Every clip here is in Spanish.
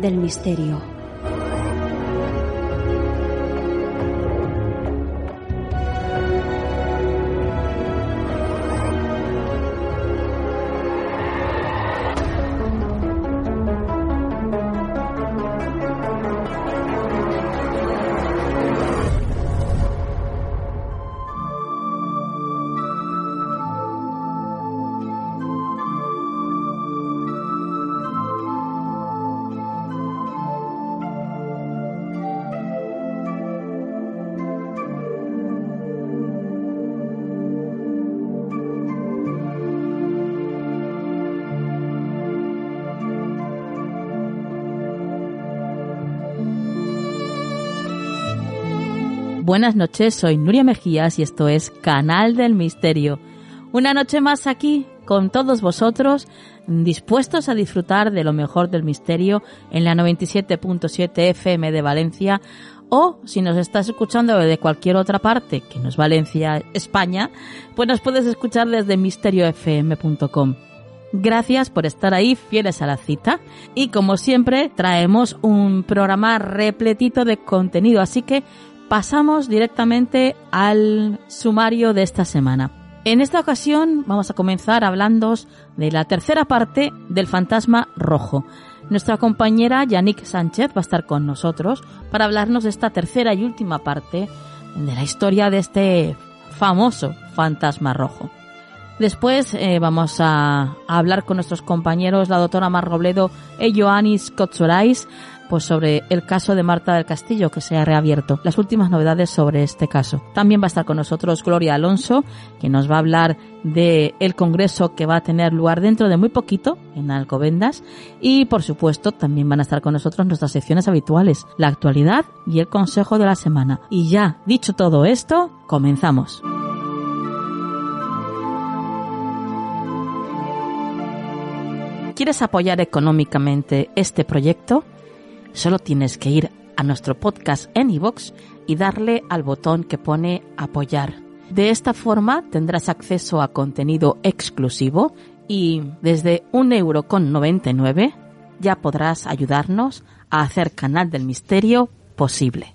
del misterio. Buenas noches, soy Nuria Mejías y esto es Canal del Misterio. Una noche más aquí con todos vosotros, dispuestos a disfrutar de lo mejor del misterio en la 97.7 FM de Valencia o si nos estás escuchando de cualquier otra parte, que no es Valencia, España, pues nos puedes escuchar desde misteriofm.com. Gracias por estar ahí, fieles a la cita. Y como siempre, traemos un programa repletito de contenido, así que pasamos directamente al sumario de esta semana. En esta ocasión vamos a comenzar hablando de la tercera parte del fantasma rojo. Nuestra compañera Yannick Sánchez va a estar con nosotros para hablarnos de esta tercera y última parte de la historia de este famoso fantasma rojo. Después eh, vamos a, hablar con nuestros compañeros, la doctora Mar Robledo y Joannis Kotsorais, pues sobre el caso de Marta del Castillo que se ha reabierto. Las últimas novedades sobre este caso. También va a estar con nosotros Gloria Alonso, que nos va a hablar de el congreso que va a tener lugar dentro de muy poquito en Alcobendas y por supuesto también van a estar con nosotros nuestras secciones habituales, la actualidad y el consejo de la semana. Y ya dicho todo esto, comenzamos. ¿Quieres apoyar económicamente este proyecto? Solo tienes que ir a nuestro podcast en y darle al botón que pone apoyar. De esta forma tendrás acceso a contenido exclusivo y desde un euro con 99 ya podrás ayudarnos a hacer Canal del Misterio posible.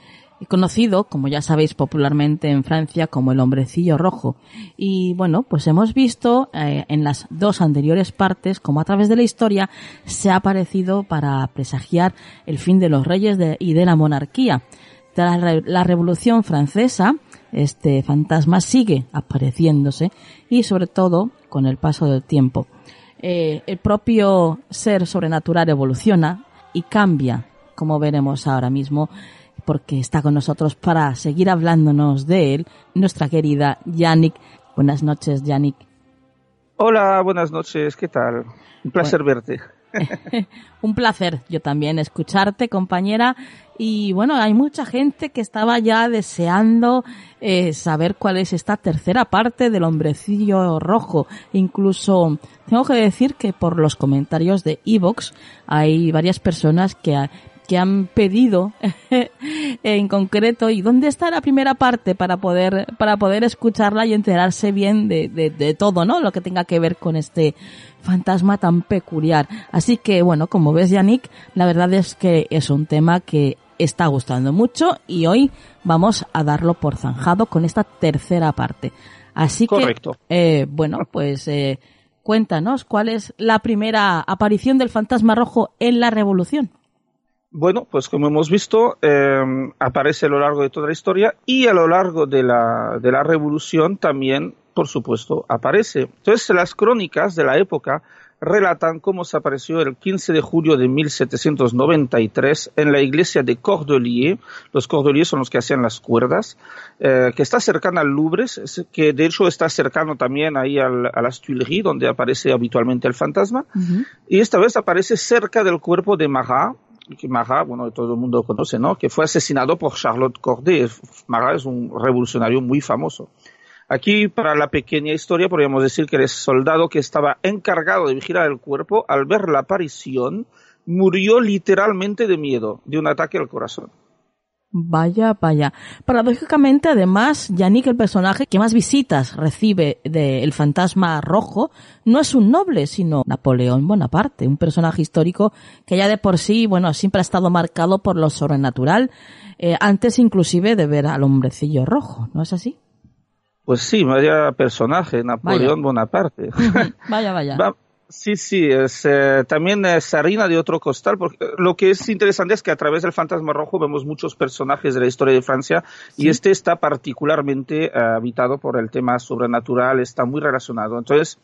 conocido, como ya sabéis popularmente en Francia, como el hombrecillo rojo. Y bueno, pues hemos visto eh, en las dos anteriores partes como a través de la historia se ha aparecido para presagiar el fin de los reyes y de la monarquía. Tras la Revolución Francesa, este fantasma sigue apareciéndose y sobre todo con el paso del tiempo. Eh, el propio ser sobrenatural evoluciona y cambia, como veremos ahora mismo, porque está con nosotros para seguir hablándonos de él, nuestra querida Yannick. Buenas noches, Yannick. Hola, buenas noches, ¿qué tal? Un placer verte. Un placer, yo también, escucharte, compañera. Y bueno, hay mucha gente que estaba ya deseando eh, saber cuál es esta tercera parte del hombrecillo rojo. Incluso tengo que decir que por los comentarios de Evox hay varias personas que que han pedido en concreto y dónde está la primera parte para poder para poder escucharla y enterarse bien de, de, todo, ¿no? Lo que tenga que ver con este fantasma tan peculiar. Así que bueno, como ves Yannick, la verdad es que es un tema que está gustando mucho y hoy vamos a darlo por zanjado con esta tercera parte. Así Correcto. que, eh, bueno, pues eh, cuéntanos, ¿cuál es la primera aparición del fantasma rojo en la Revolución? Bueno, pues como hemos visto, eh, aparece a lo largo de toda la historia y a lo largo de la, de la Revolución también, por supuesto, aparece. Entonces, las crónicas de la época relatan cómo se apareció el 15 de julio de 1793 en la iglesia de Cordeliers. Los Cordeliers son los que hacían las cuerdas, eh, que está cercana al Louvre, que de hecho está cercano también ahí al, a las Tuileries, donde aparece habitualmente el fantasma. Y esta vez aparece cerca del cuerpo de Marat, Marat, bueno, todo el mundo conoce, ¿no? Que fue asesinado por Charlotte Corday. Marat es un revolucionario muy famoso. Aquí, para la pequeña historia, podríamos decir que el soldado que estaba encargado de vigilar el cuerpo, al ver la aparición, murió literalmente de miedo, de un ataque al corazón. Vaya, vaya. Paradójicamente, además, Yannick, el personaje que más visitas recibe del fantasma rojo, no es un noble, sino Napoleón Bonaparte, un personaje histórico que ya de por sí, bueno, siempre ha estado marcado por lo sobrenatural, eh, antes inclusive de ver al hombrecillo rojo, ¿no es así? Pues sí, vaya personaje, Napoleón Bonaparte. vaya, vaya. sí, sí, es, eh, también es harina de otro costal, porque lo que es interesante es que a través del fantasma rojo vemos muchos personajes de la historia de Francia y este está particularmente eh, habitado por el tema sobrenatural, está muy relacionado. Entonces,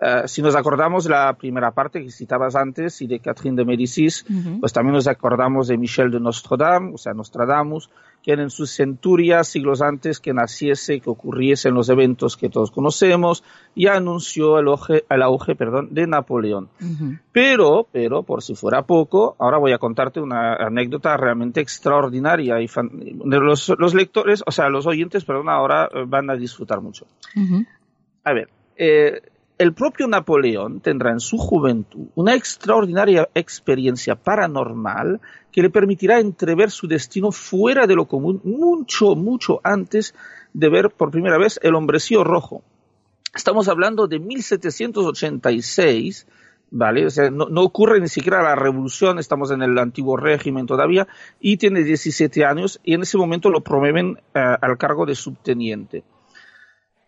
eh, si nos acordamos la primera parte que citabas antes y de Catherine de Médicis, pues también nos acordamos de Michel de Nostradamus, o sea, Nostradamus, quien en sus centurias, siglos antes que naciese, que ocurriesen los eventos que todos conocemos, ya anunció el auge, el auge perdón, de Napoleón. Pero, pero, por si fuera poco, ahora voy a contarte una anécdota realmente extraordinaria y los, los, lectores, o sea, los oyentes, perdón, ahora eh, van a disfrutar mucho. A ver, eh, el propio Napoleón tendrá en su juventud una extraordinaria experiencia paranormal que le permitirá entrever su destino fuera de lo común mucho, mucho antes de ver por primera vez el hombrecillo rojo. Estamos hablando de 1786, ¿vale? O sea, no, ocurre ni siquiera la revolución, estamos en el antiguo régimen todavía, y tiene 17 años, y en ese momento lo promueven eh, al cargo de subteniente.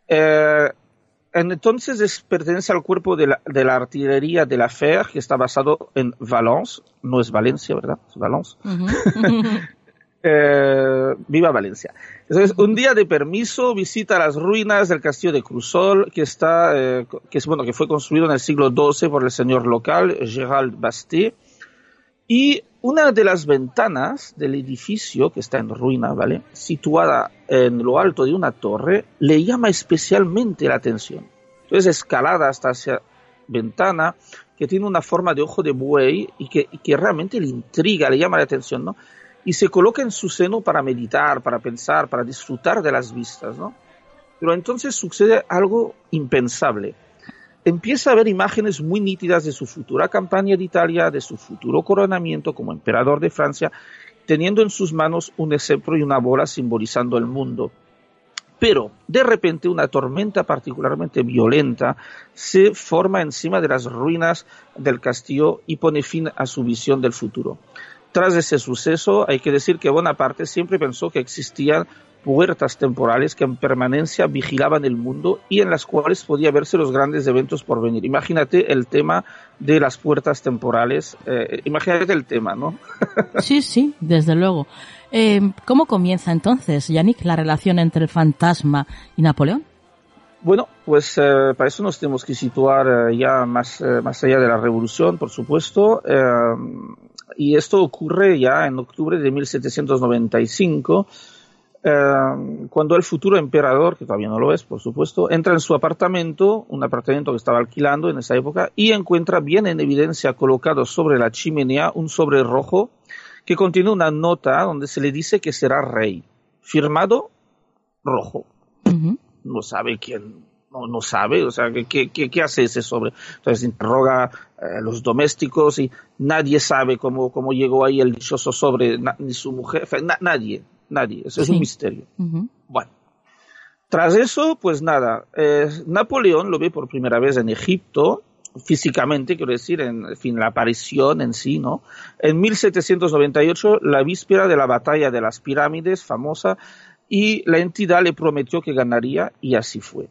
Eh, entonces pertenece al cuerpo de la, artillería de la FER, que está basado en Valence, no es Valencia, ¿verdad? Es Valence. Eh, viva Valencia. Entonces, un día de permiso visita las ruinas del castillo de Cruzol, que está, eh, que es bueno, que fue construido en el siglo XII por el señor local, Gérald Basté, y una de las ventanas del edificio, que está en ruina, ¿vale? Situada en lo alto de una torre, le llama especialmente la atención. Entonces, escalada hasta esa ventana, que tiene una forma de ojo de buey y que, y que realmente le intriga, le llama la atención, ¿no? Y se coloca en su seno para meditar, para pensar, para disfrutar de las vistas, ¿no? Pero entonces sucede algo impensable empieza a ver imágenes muy nítidas de su futura campaña de Italia, de su futuro coronamiento como emperador de Francia, teniendo en sus manos un esceptro y una bola simbolizando el mundo. Pero de repente una tormenta particularmente violenta se forma encima de las ruinas del castillo y pone fin a su visión del futuro. Tras ese suceso, hay que decir que Bonaparte siempre pensó que existían puertas temporales que en permanencia vigilaban el mundo y en las cuales podía verse los grandes eventos por venir. Imagínate el tema de las puertas temporales, eh, imagínate el tema, ¿no? sí, sí, desde luego. Eh, ¿Cómo comienza entonces, Yannick, la relación entre el fantasma y Napoleón? Bueno, pues eh, para eso nos tenemos que situar ya más, más allá de la revolución, por supuesto. y esto ocurre ya en octubre de 1795 eh, cuando el futuro emperador, que todavía no lo es, por supuesto, entra en su apartamento, un apartamento que estaba alquilando en esa época, y encuentra bien en evidencia colocado sobre la chimenea un sobre rojo que contiene una nota donde se le dice que será rey, firmado rojo. No sabe quién, no, sabe, o sea, ¿qué, qué, hace ese sobre? Entonces interroga a los domésticos y nadie sabe cómo, cómo llegó ahí el dichoso sobre, ni su mujer, nadie, Nadie, eso es un misterio. Bueno, tras eso, pues nada, eh, Napoleón lo ve por primera vez en Egipto, físicamente, quiero decir, en, fin, la aparición en sí, ¿no? En 1798, la víspera de la batalla de las pirámides, famosa, y la entidad le prometió que ganaría, y así fue.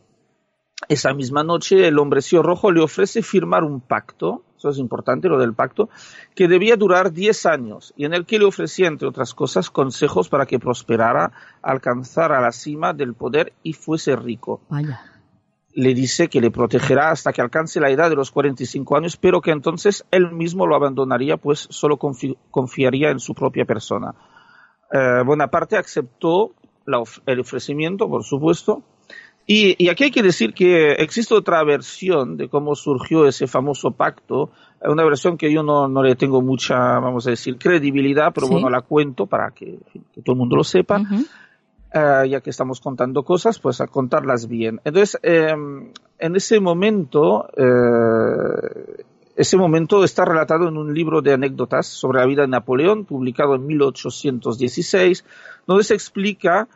esa misma noche el hombrecillo rojo le ofrece firmar un pacto, eso es importante lo del pacto, que debía durar 10 años y en el que le ofrecía, entre otras cosas, consejos para que prosperara, alcanzara la cima del poder y fuese rico. Vaya. Le dice que le protegerá hasta que alcance la edad de los 45 años, pero que entonces él mismo lo abandonaría, pues solo confiaría en su propia persona. Eh, Bonaparte aceptó el ofrecimiento, por supuesto, y, aquí hay que decir que existe otra versión de cómo surgió ese famoso pacto, una versión que yo no, no le tengo mucha, vamos a decir, credibilidad, pero bueno, la cuento para que, todo el mundo lo sepa. Ah, ya que estamos contando cosas, pues a contarlas bien. Entonces, em, en ese momento, eh, ese momento está relatado en un libro de anécdotas sobre la vida de Napoleón, publicado en 1816, donde se explica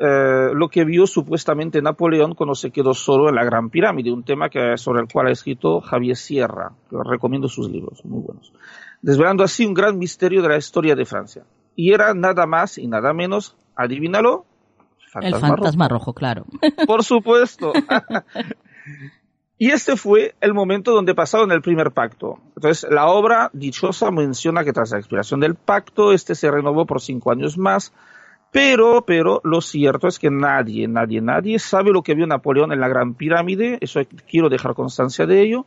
eh, lo que vio supuestamente Napoleón cuando se quedó solo en la Gran Pirámide, un tema que, sobre el cual ha escrito Javier Sierra, que os recomiendo sus libros, muy buenos, desvelando así un gran misterio de la historia de Francia. Y era nada más y nada menos, adivínalo, el fantasma rojo, claro. Por supuesto. y este fue el momento donde pasaron el primer pacto. Entonces, la obra dichosa menciona que tras la expiración del pacto, este se renovó por cinco años más, pero, pero lo cierto es que nadie, nadie, nadie sabe lo que vio Napoleón en la Gran Pirámide, eso quiero dejar constancia de ello,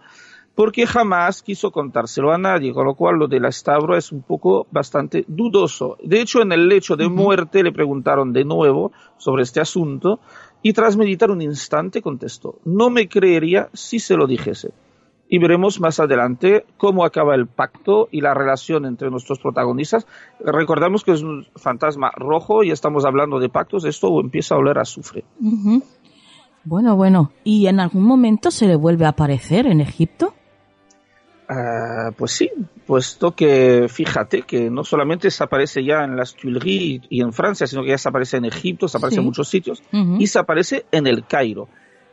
porque jamás quiso contárselo a nadie, con lo cual lo de la estabro es un poco bastante dudoso. De hecho, en el lecho de muerte le preguntaron de nuevo sobre este asunto y tras meditar un instante contestó, no me creería si se lo dijese y veremos más adelante cómo acaba el pacto y la relación entre nuestros protagonistas. Recordamos que es un fantasma rojo y estamos hablando de pactos, esto empieza a oler a azufre. Bueno, bueno, ¿y en algún momento se le vuelve a aparecer en Egipto? Ah, pues sí, puesto que fíjate que no solamente se aparece ya en las Tuileries y en Francia, sino que ya se aparece en Egipto, se aparece en muchos sitios y se aparece en el Cairo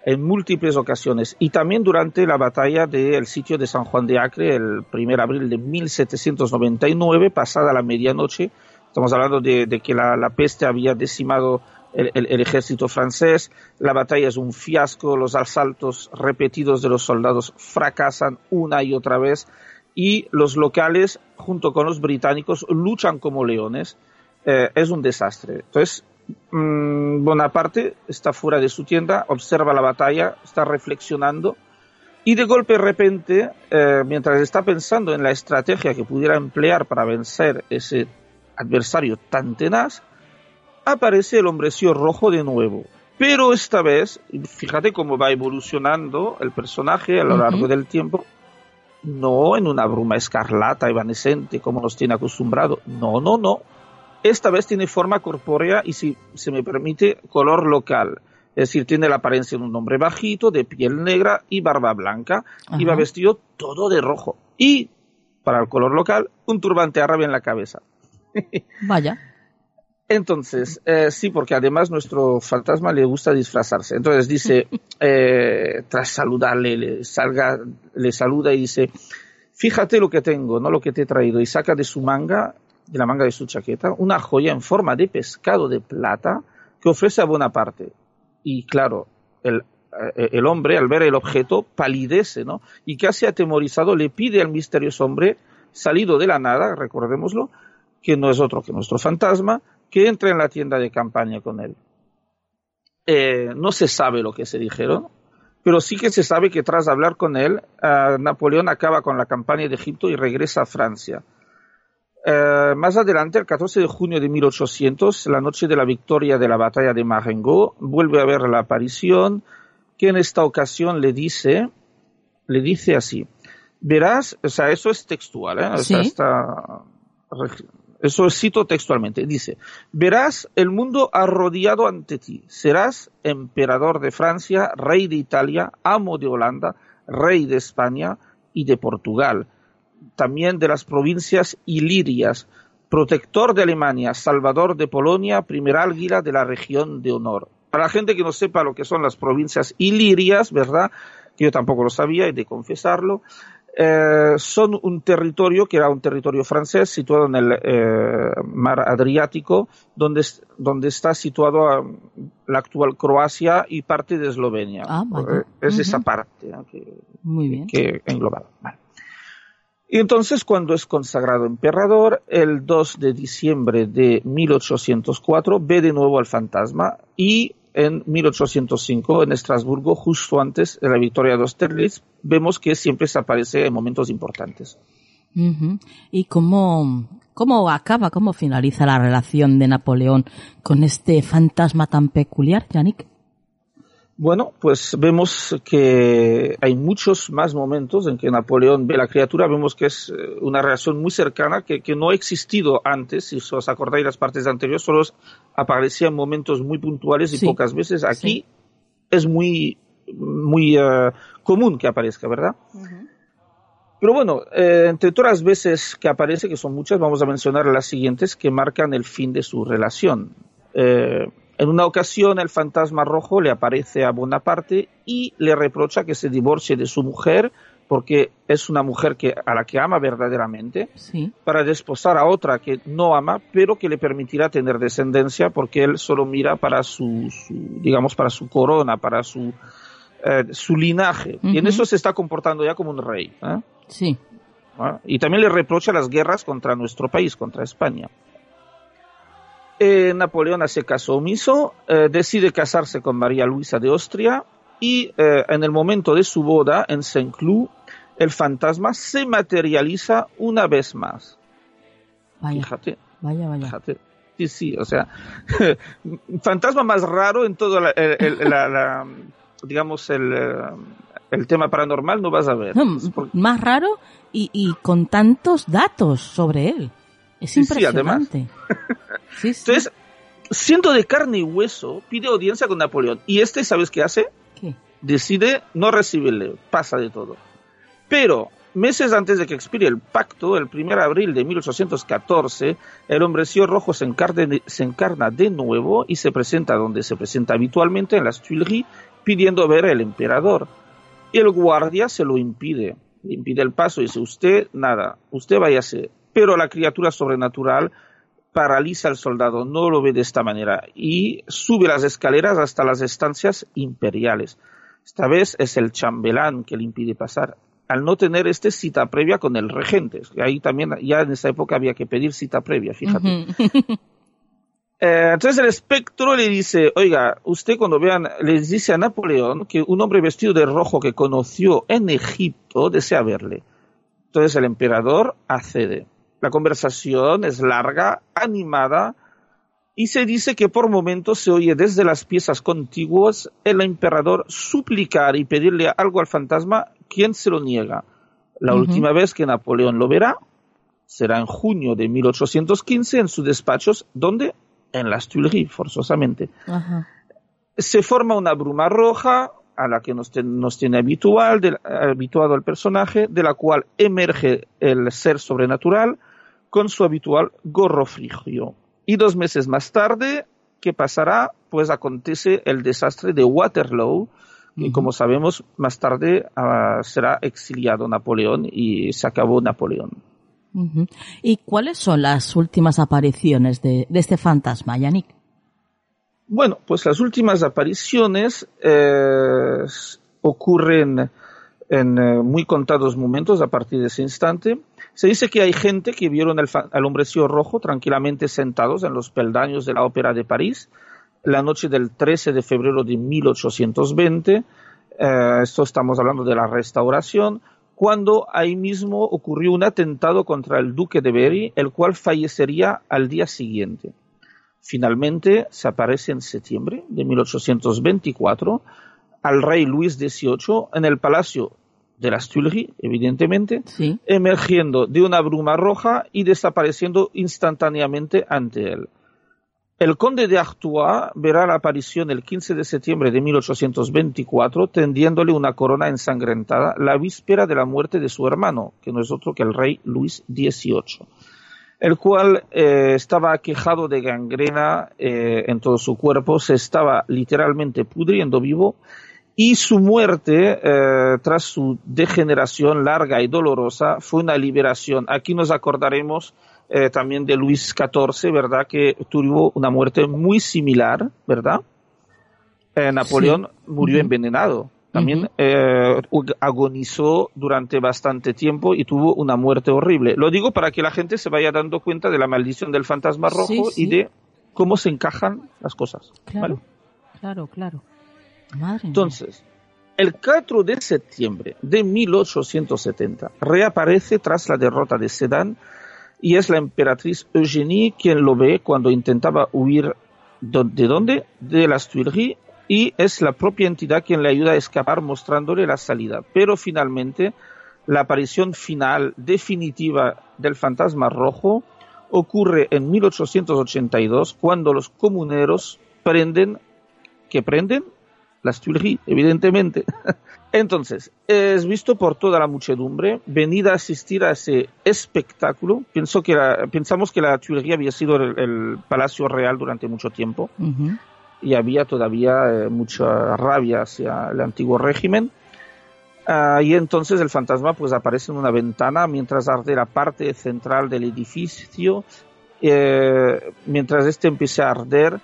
en múltiples ocasiones y también durante la batalla del sitio de San Juan de Acre el 1 de abril de 1799, pasada la medianoche. Estamos hablando de, que la, peste había decimado el, ejército francés, la batalla es un fiasco, los asaltos repetidos de los soldados fracasan una y otra vez y los locales, junto con los británicos, luchan como leones. Eh, es un desastre. Entonces, Bonaparte está fuera de su tienda, observa la batalla, está reflexionando y de golpe de repente, eh, mientras está pensando en la estrategia que pudiera emplear para vencer ese adversario tan tenaz, aparece el hombrecillo rojo de nuevo. Pero esta vez, fíjate cómo va evolucionando el personaje a lo largo del tiempo, no en una bruma escarlata, evanescente, como nos tiene acostumbrado, no, no, no, esta vez tiene forma corpórea y, si se me permite, color local. Es decir, tiene la apariencia de un hombre bajito, de piel negra y barba blanca, y va vestido todo de rojo. Y, para el color local, un turbante árabe en la cabeza. Vaya. Entonces, eh, sí, porque además nuestro fantasma le gusta disfrazarse. Entonces dice, eh, tras saludarle, le, salga, le saluda y dice, fíjate lo que tengo, no lo que te he traído. Y saca de su manga de la manga de su chaqueta, una joya en forma de pescado de plata que ofrece a Bonaparte. Y claro, el, eh, el hombre al ver el objeto palidece, ¿no? Y casi atemorizado le pide al misterioso hombre, salido de la nada, recordémoslo, que no es otro que nuestro fantasma, que entre en la tienda de campaña con él. Eh, no se sabe lo que se dijeron, pero sí que se sabe que tras hablar con él, Napoleón acaba con la campaña de Egipto y regresa a Francia. Eh, más adelante, el 14 de junio de 1800, la noche de la victoria de la batalla de Marengo, vuelve a ver la aparición, que en esta ocasión le dice, le dice así, verás, o sea, eso es textual, ¿eh? eso cito textualmente, dice, verás el mundo arrodillado ante ti, serás emperador de Francia, rey de Italia, amo de Holanda, rey de España y de Portugal también de las provincias ilirias, protector de Alemania, salvador de Polonia, primer álguila de la región de honor. Para la gente que no sepa lo que son las provincias ilirias, ¿verdad? Que yo tampoco lo sabía, y de confesarlo. eh, son un territorio que era un territorio francés situado en el eh, mar Adriático, donde, donde está situado la actual Croacia y parte de Eslovenia. Ah, Eh, es esa parte ¿no? que, Muy bien. que englobado. Vale. Y entonces, cuando es consagrado emperador, el 2 de diciembre de 1804, ve de nuevo al fantasma y en 1805, en Estrasburgo, justo antes de la victoria de Austerlitz, vemos que siempre se aparece en momentos importantes. ¿Y cómo, cómo acaba, cómo finaliza la relación de Napoleón con este fantasma tan peculiar, Yannick? Bueno, pues vemos que hay muchos más momentos en que Napoleón ve la criatura, vemos que es eh, una relación muy cercana que, que no ha existido antes, si os acordáis las partes anteriores, solo aparecía en momentos muy puntuales y Sí, pocas veces. Aquí sí. es muy, muy eh, común que aparezca, ¿verdad? Pero bueno, eh, entre todas las veces que aparece, que son muchas, vamos a mencionar las siguientes que marcan el fin de su relación. Eh, en una ocasión, el fantasma rojo le aparece a Bonaparte y le reprocha que se divorcie de su mujer porque es una mujer que, a la que ama verdaderamente, Sí. para desposar a otra que no ama, pero que le permitirá tener descendencia porque él solo mira para su, su, digamos, para su corona, para su, eh, su linaje. Y en eso se está comportando ya como un rey. ¿eh? Sí. ¿Ah? Y también le reprocha las guerras contra nuestro país, contra España. Eh, Napoleón hace caso omiso, eh, decide casarse con María Luisa de Austria y eh, en el momento de su boda en Saint-Cloud, el fantasma se materializa una vez más. Vaya, Fíjate, vaya, vaya. fíjate. Sí, sí, o sea, fantasma más raro en todo la, el- el- la- la- digamos, el, eh, el tema paranormal no vas a ver. No, más raro y, y con tantos datos sobre él. Es Sí, sí, además. impresionante. Sí, sí. Entonces, siendo de carne y hueso, pide audiencia con Napoleón. Y este, ¿sabes qué hace? ¿Qué? Decide no recibirle, pasa de todo. Pero, meses antes de que expire el pacto, el 1 de abril de 1814, el hombrecillo rojo se, encarne- se encarna de nuevo y se presenta donde se presenta habitualmente, en las Tuileries, pidiendo ver al emperador. Y el guardia se lo impide, le impide el paso y dice, usted, nada, usted váyase. Pero la criatura sobrenatural paraliza al soldado, no lo ve de esta manera, y sube las escaleras hasta las estancias imperiales. Esta vez es el chambelán que le impide pasar, al no tener este cita previa con el regente. Ahí también, ya en esa época había que pedir cita previa, fíjate. Eh, entonces el espectro le dice, oiga, usted cuando vean, les dice a Napoleón que un hombre vestido de rojo que conoció en Egipto desea verle. Entonces el emperador accede. La conversación es larga, animada, y se dice que por momentos se oye desde las piezas contiguas el emperador suplicar y pedirle algo al fantasma, quien se lo niega. La última vez que Napoleón lo verá será en junio de 1815 en sus despachos, donde en las Tuileries, forzosamente. Se forma una bruma roja a la que nos, ten- nos tiene habitual, del- habituado el personaje, de la cual emerge el ser sobrenatural con su habitual gorro frigio. Y dos meses más tarde, ¿qué pasará? Pues acontece el desastre de Waterloo, y Ujú. como sabemos, más tarde ah, será exiliado Napoleón y se acabó Napoleón. ¿Y cuáles son las últimas apariciones de, de este fantasma, Yannick? Bueno, pues las últimas apariciones eh, ocurren en eh, muy contados momentos a partir de ese instante. Se dice que hay gente que vieron al, hombrecillo rojo tranquilamente sentados en los peldaños de la Ópera de París la noche del 13 de febrero de 1820. Eh, esto estamos hablando de la restauración, cuando ahí mismo ocurrió un atentado contra el duque de Berry, el cual fallecería al día siguiente. Finalmente se aparece en septiembre de 1824 al rey Luis XVIII en el palacio de las Tuileries, evidentemente, Sí. emergiendo de una bruma roja y desapareciendo instantáneamente ante él. El conde de Artois verá la aparición el 15 de septiembre de 1824 tendiéndole una corona ensangrentada la víspera de la muerte de su hermano, que no es otro que el rey Luis XVIII, el cual eh, estaba aquejado de gangrena eh, en todo su cuerpo, se estaba literalmente pudriendo vivo y su muerte, eh, tras su degeneración larga y dolorosa, fue una liberación. Aquí nos acordaremos eh, también de Luis XIV, ¿verdad? Que tuvo una muerte muy similar, ¿verdad? Eh, Napoleón murió envenenado. También agonizó durante bastante tiempo y tuvo una muerte horrible. Lo digo para que la gente se vaya dando cuenta de la maldición del fantasma rojo y de cómo se encajan las cosas. Claro, claro, claro. Entonces, el 4 de septiembre de 1870 reaparece tras la derrota de Sedan y es la emperatriz Eugénie quien lo ve cuando intentaba huir de dónde? De las Tuileries y es la propia entidad quien le ayuda a escapar mostrándole la salida. Pero finalmente la aparición final definitiva del fantasma rojo ocurre en 1882 cuando los comuneros prenden, que prenden las Tuileries, evidentemente. Entonces, es visto por toda la muchedumbre, venida a asistir a ese espectáculo. Pienso que pensamos que la Tuileries había sido el, palacio real durante mucho tiempo y había todavía eh, mucha rabia hacia el antiguo régimen. Y entonces el fantasma pues aparece en una ventana mientras arde la parte central del edificio, eh, mientras este empieza a arder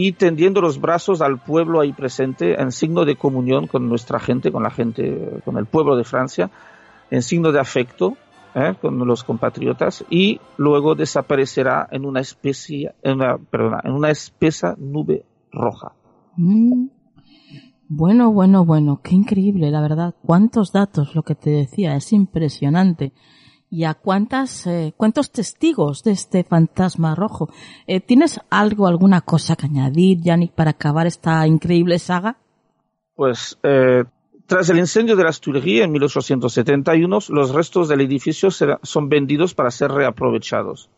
y tendiendo los brazos al pueblo ahí presente en signo de comunión con nuestra gente, con la gente, con el pueblo de Francia, en signo de afecto ¿eh? con los compatriotas y luego desaparecerá en una especie, en una, perdona, en una espesa nube roja. Mm. Bueno, bueno, bueno, qué increíble, la verdad. Cuántos datos, lo que te decía, es impresionante y a cuántas, eh, cuántos testigos de este fantasma rojo. Eh, ¿Tienes algo, alguna cosa que añadir, Yannick, para acabar esta increíble saga? Pues, eh, tras el incendio de las Tuileries en 1871, los restos del edificio son vendidos para ser reaprovechados.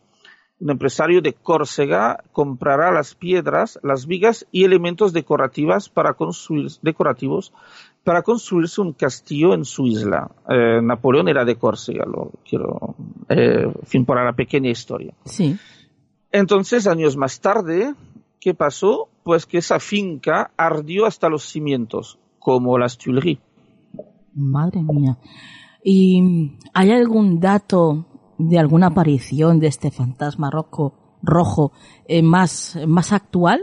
Un empresario de Córcega comprará las piedras, las vigas y elementos decorativas para construir, decorativos para construirse un castillo en su isla. Eh, Napoleón era de Córcega, lo quiero, eh, fin, para la pequeña historia. Sí. Entonces, años más tarde, ¿qué pasó? Pues que esa finca ardió hasta los cimientos, como las Tuileries. Madre mía. ¿Y hay algún dato de alguna aparición de este fantasma rojo, rojo eh, más, más actual?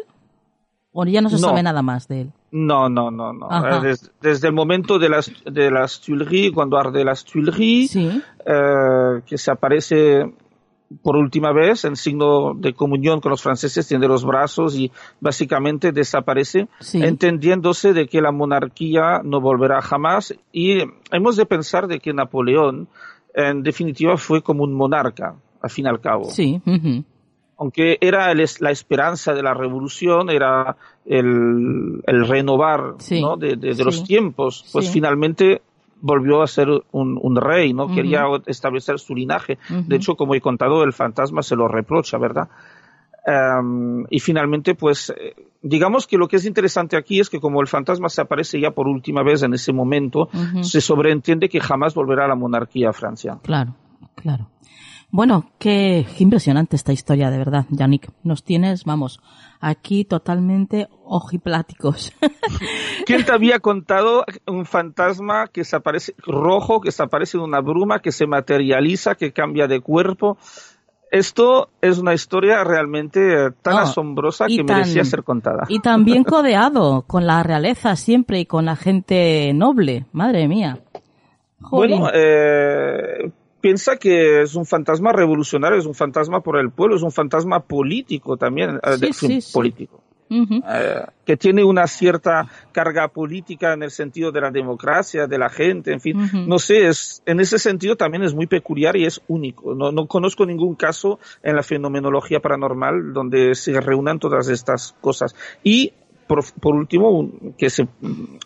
¿O ya no se sabe nada más de él? No, no, no, no. Eh, desde, el momento de las, de las Tuileries, cuando arde las Tuileries, eh, que se aparece por última vez en signo de comunión con los franceses, tiende los brazos y básicamente desaparece, entendiéndose de que la monarquía no volverá jamás. Y hemos de pensar de que Napoleón, en definitiva, fue como un monarca, al fin y al cabo. Sí aunque era la esperanza de la revolución, era el, renovar de, los tiempos, pues finalmente volvió a ser un, rey, ¿no? Quería establecer su linaje. De hecho, como he contado, el fantasma se lo reprocha, ¿verdad? Y finalmente, pues, eh, digamos que lo que es interesante aquí es que como el fantasma se aparece ya por última vez en ese momento, se sobreentiende que jamás volverá a la monarquía a Francia. Claro, claro. Bueno, qué, impresionante esta historia, de verdad, Yannick. Nos tienes, vamos, aquí totalmente ojipláticos. ¿Quién te había contado un fantasma que se aparece rojo, que se aparece en una bruma, que se materializa, que cambia de cuerpo? Esto es una historia realmente tan asombrosa que merecía ser contada. Y también codeado con la realeza siempre y con la gente noble. Madre mía. Bueno, eh, piensa que es un fantasma revolucionario, es un fantasma por el pueblo, es un fantasma político también, eh, político. Eh, que tiene una cierta carga política en el sentido de la democracia, de la gente, en fin, no sé, es, en ese sentido también es muy peculiar y es único. No, no conozco ningún caso en la fenomenología paranormal donde se reúnan todas estas cosas. Y por, por último, que se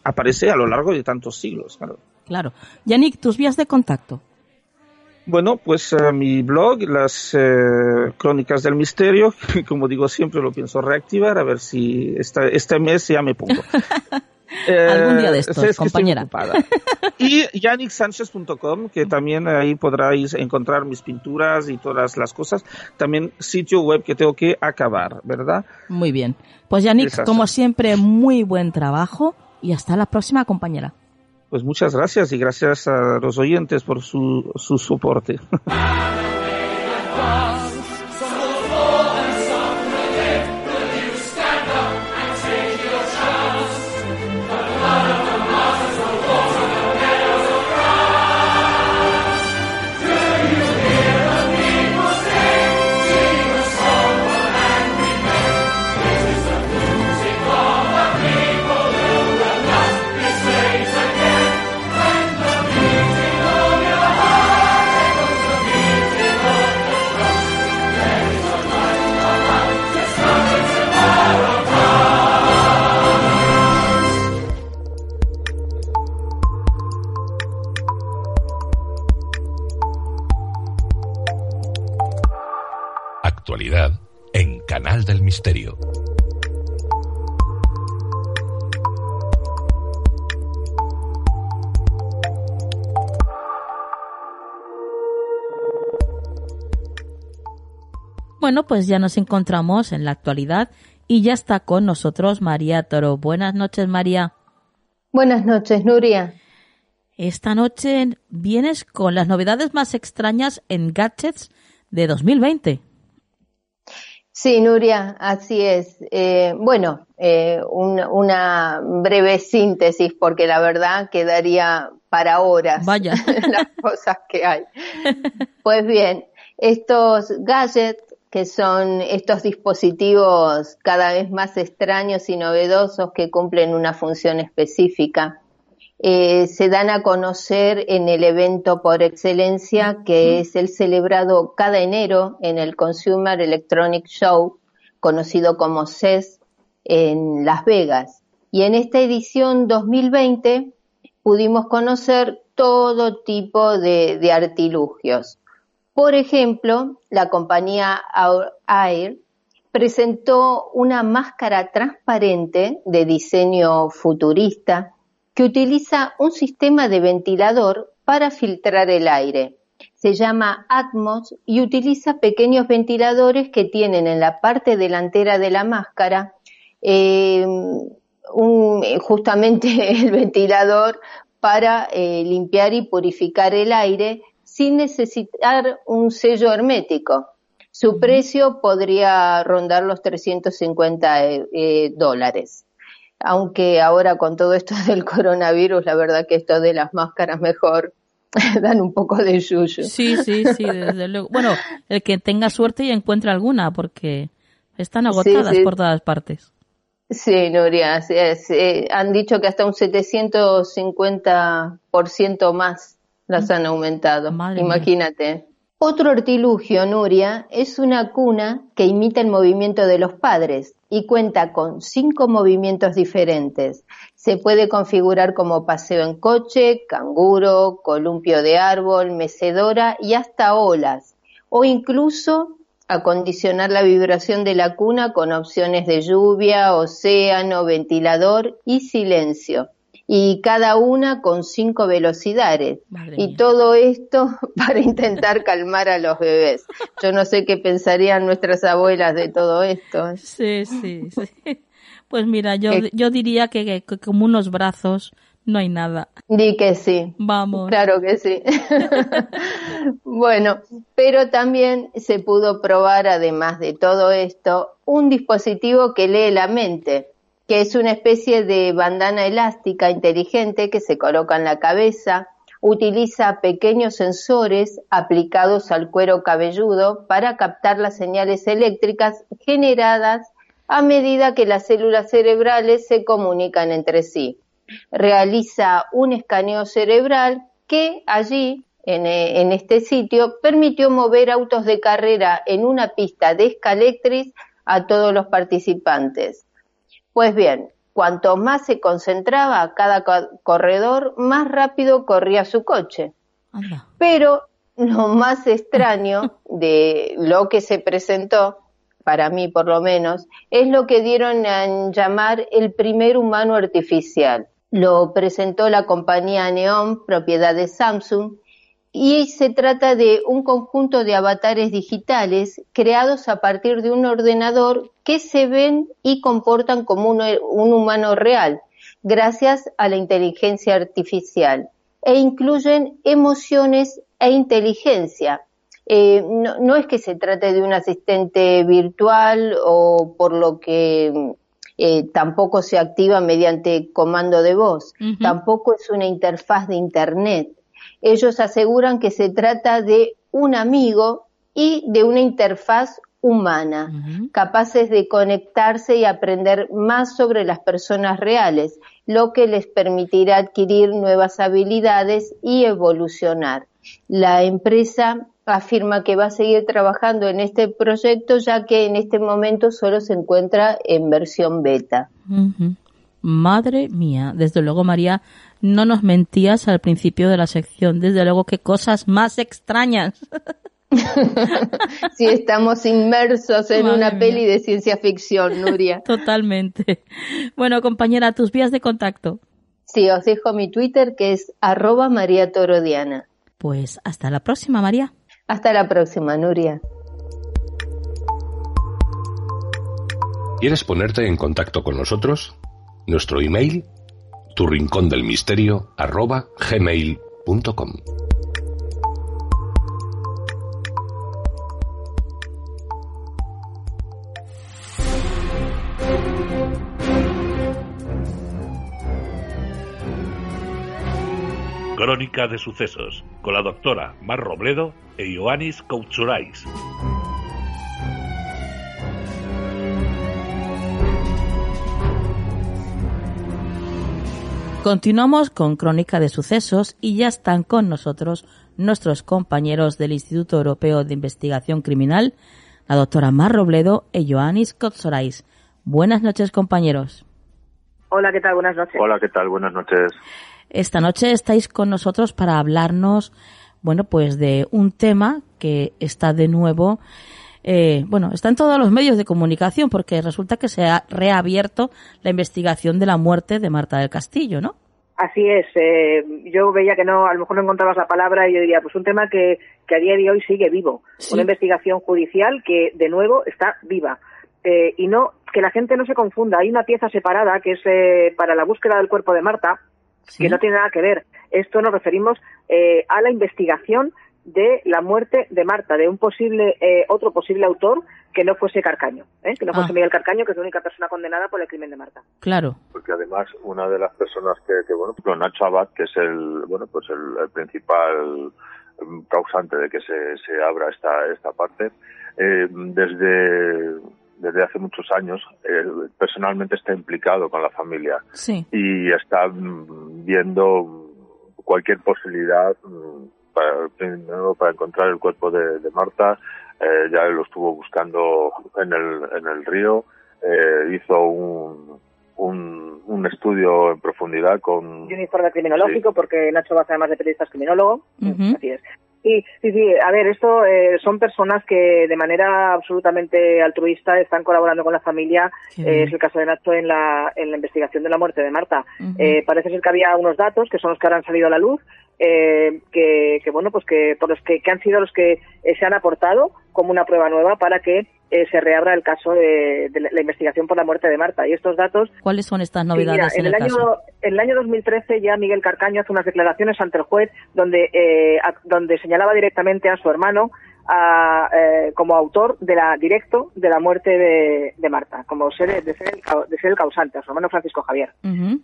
aparece a lo largo de tantos siglos. Claro. Claro. Yannick, tus vías de contacto. Bueno, pues eh, mi blog, las eh, Crónicas del Misterio, como digo siempre lo pienso reactivar, a ver si esta, este mes ya me pongo. Algún día de eh, estos, compañera. y yannicksanchez.com, que también ahí podráis encontrar mis pinturas y todas las cosas. También sitio web que tengo que acabar, ¿verdad? Muy bien. Pues Yannick, como siempre, muy buen trabajo y hasta la próxima compañera. Pues muchas gracias y gracias a los oyentes por su, su soporte. misterio. Bueno, pues ya nos encontramos en la actualidad y ya está con nosotros María Toro. Buenas noches, María. Buenas noches, Nuria. Esta noche vienes con las novedades más extrañas en gadgets de 2020. Sí, Nuria, así es. Eh, bueno, eh, una breve síntesis porque la verdad quedaría para horas Vaya. las cosas que hay. Pues bien, estos gadgets que son estos dispositivos cada vez más extraños y novedosos que cumplen una función específica eh, se dan a conocer en el evento por excelencia que es el celebrado cada enero en el Consumer Electronic Show, conocido como CES, en Las Vegas. Y en esta edición 2020 pudimos conocer todo tipo de, de artilugios. Por ejemplo, la compañía Air presentó una máscara transparente de diseño futurista que utiliza un sistema de ventilador para filtrar el aire. Se llama Atmos y utiliza pequeños ventiladores que tienen en la parte delantera de la máscara eh, justamente el ventilador para eh, limpiar y purificar el aire sin necesitar un sello hermético. Su precio podría rondar los 350 eh, dólares aunque ahora con todo esto del coronavirus, la verdad que esto de las máscaras mejor dan un poco de yuyo. Sí, sí, sí, desde luego. Bueno, el que tenga suerte y encuentre alguna, porque están agotadas por todas partes. Sí, Nuria, sí, han dicho que hasta un 750% más las han aumentado. Imagínate. Otro artilugio, Nuria, es una cuna que imita el movimiento de los padres y cuenta con cinco movimientos diferentes. Se puede configurar como paseo en coche, canguro, columpio de árbol, mecedora y hasta olas, o incluso acondicionar la vibración de la cuna con opciones de lluvia, océano, ventilador y silencio y cada una con cinco velocidades. y todo esto para intentar calmar a los bebés. Yo no sé qué pensarían nuestras abuelas de todo esto. Sí, sí, sí. Pues mira, yo, yo diría que, como unos brazos no hay nada. Di que sí. Vamos. Claro que sí. bueno, pero también se pudo probar, además de todo esto, un dispositivo que lee la mente que es una especie de bandana elástica inteligente que se coloca en la cabeza, utiliza pequeños sensores aplicados al cuero cabelludo para captar las señales eléctricas generadas a medida que las células cerebrales se comunican entre sí. Realiza un escaneo cerebral que allí, en, en este sitio, permitió mover autos de carrera en una pista de escalectris a todos los participantes. Pues bien, cuanto más se concentraba cada corredor, más rápido corría su coche. Pero lo más extraño de lo que se presentó, para mí por lo menos, es lo que dieron a llamar el primer humano artificial. Lo presentó la compañía Neon, propiedad de Samsung, y se trata de un conjunto de avatares digitales creados a partir de un ordenador que se ven y comportan como un, humano real. gracias a la inteligencia artificial e incluyen emociones e inteligencia. Eh, no, es que se trate de un asistente virtual o por lo que eh, tampoco se activa mediante comando de voz, tampoco es una interfaz de Internet. Ellos aseguran que se trata de un amigo y de una interfaz humana, capaces de conectarse y aprender más sobre las personas reales, lo que les permitirá adquirir nuevas habilidades y evolucionar. La empresa afirma que va a seguir trabajando en este proyecto ya que en este momento solo se encuentra en versión beta. Madre mía, desde luego María, no nos mentías al principio de la sección, desde luego qué cosas más extrañas. sí, estamos inmersos en una peli de ciencia ficción, Nuria. Totalmente. Bueno, compañera, tus vías de contacto. Sí, os dejo mi Twitter que es arroba María Torodiana. Pues hasta la próxima, María. Hasta la próxima, Nuria. ¿Quieres ponerte en contacto con nosotros? Nuestro email, tu rincón del misterio, arroba gmail.com. Crónica de sucesos con la doctora Mar Robledo e Ioannis Koutsurais. Continuamos con Crónica de Sucesos y ya están con nosotros nuestros compañeros del Instituto Europeo de Investigación Criminal, la doctora Mar Robledo e Ioannis Kotsorais. Buenas noches, compañeros. Hola, ¿qué tal? Buenas noches. Hola, ¿qué tal? Buenas noches. Esta noche estáis con nosotros para hablarnos, bueno, pues de un tema que está de nuevo, eh, bueno, está en todos los medios de comunicación porque resulta que se ha reabierto la investigación de la muerte de Marta del Castillo, ¿no? Así es. Eh, yo veía que no, a lo mejor no encontrabas la palabra y yo diría, pues un tema que, que a día de hoy sigue vivo. Una investigación judicial que, de nuevo, está viva. Eh, y no, que la gente no se confunda. Hay una pieza separada que es para la búsqueda del cuerpo de Marta, que no tiene nada que ver. Esto nos referimos eh, a la investigación de la muerte de Marta, de un posible eh, otro posible autor que no fuese Carcaño, ¿eh? que no fuese ah. Miguel Carcaño, que es la única persona condenada por el crimen de Marta. Claro. Porque además una de las personas que, que bueno, Nacho Abad, que es el bueno, pues el, principal mm, causante de que se, se abra esta esta parte, eh, desde desde hace muchos años, eh, personalmente está implicado con la familia y está mm, viendo cualquier posibilidad para, para encontrar el cuerpo de, Marta. Eh, ya lo estuvo buscando en el, en el río, eh, hizo un, un, estudio en profundidad con... Y un informe criminológico, porque Nacho va a ser además de periodista criminólogo. Así es. Sí, sí, sí. A ver, esto eh, son personas que de manera absolutamente altruista están colaborando con la familia. Eh, es el caso de Nacho en la, en la investigación de la muerte de Marta. eh, parece ser que había unos datos que son los que ahora han salido a la luz, eh, que, que, bueno, pues que por los que, que han sido los que eh, se han aportado como una prueba nueva para que eh, se reabra el caso de, la investigación por la muerte de Marta. Y estos datos. ¿Cuáles son estas novedades en, el, año, caso? En el año 2013 ya Miguel Carcaño hace unas declaraciones ante el juez donde, eh, donde señalaba directamente a su hermano a, eh, como autor de la directo de la muerte de, de Marta, como ser, de, ser el, de ser el causante, a su hermano Francisco Javier.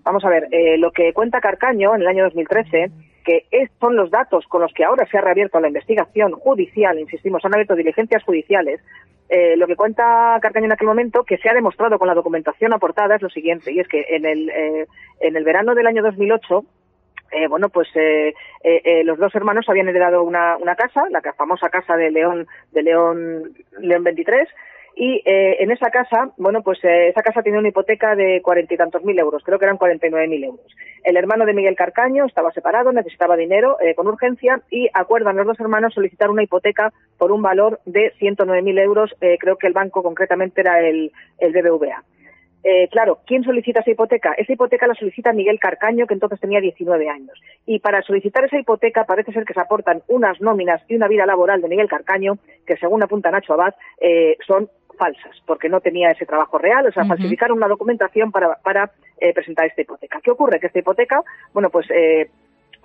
Vamos a ver, eh, lo que cuenta Carcaño en el año 2013, que es, son los datos con los que ahora se ha reabierto la investigación judicial, insistimos, han abierto diligencias judiciales, eh, lo que cuenta Carcaño en aquel momento, que se ha demostrado con la documentación aportada, es lo siguiente, y es que en el, eh, en el verano del año 2008, eh, bueno, pues eh, eh, eh, los dos hermanos habían heredado una, una casa, la famosa casa de León, de León, León 23, y eh, en esa casa, bueno, pues esa casa tenía una hipoteca de cuarenta y tantos mil euros, creo que eran cuarenta y nueve mil euros. El hermano de Miguel Carcaño estaba separado, necesitaba dinero con urgencia y acuerdan los dos hermanos solicitar una hipoteca por un valor de ciento nueve mil euros, creo que el banco concretamente era el, el BBVA. Eh, claro, ¿quién solicita esa hipoteca? Esa hipoteca la solicita Miguel Carcaño, que entonces tenía 19 años. Y para solicitar esa hipoteca parece ser que se aportan unas nóminas y una vida laboral de Miguel Carcaño, que según apunta Nacho Abad, eh, son falsas, porque no tenía ese trabajo real, o sea, falsificaron una documentación para, para eh, presentar esta hipoteca. ¿Qué ocurre? Que esta hipoteca, bueno, pues eh,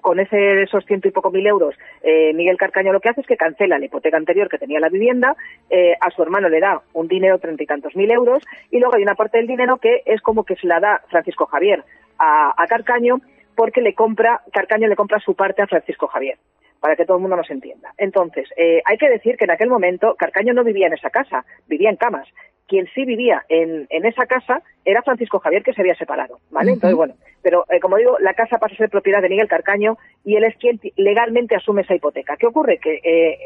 con ese, esos ciento y poco mil euros, eh, Miguel Carcaño lo que hace es que cancela la hipoteca anterior que tenía la vivienda, eh, a su hermano le da un dinero, treinta y tantos mil euros, y luego hay una parte del dinero que es como que se la da Francisco Javier a, Carcaño porque le compra, Carcaño le compra su parte a Francisco Javier para que todo el mundo nos entienda. Entonces, eh, hay que decir que en aquel momento Carcaño no vivía en esa casa, vivía en camas. Quien sí vivía en, en esa casa era Francisco Javier, que se había separado, ¿vale? Entonces, bueno, pero eh, como digo, la casa pasa a ser propiedad de Miguel Carcaño y él es quien legalmente asume esa hipoteca. ¿Qué ocurre? Que eh,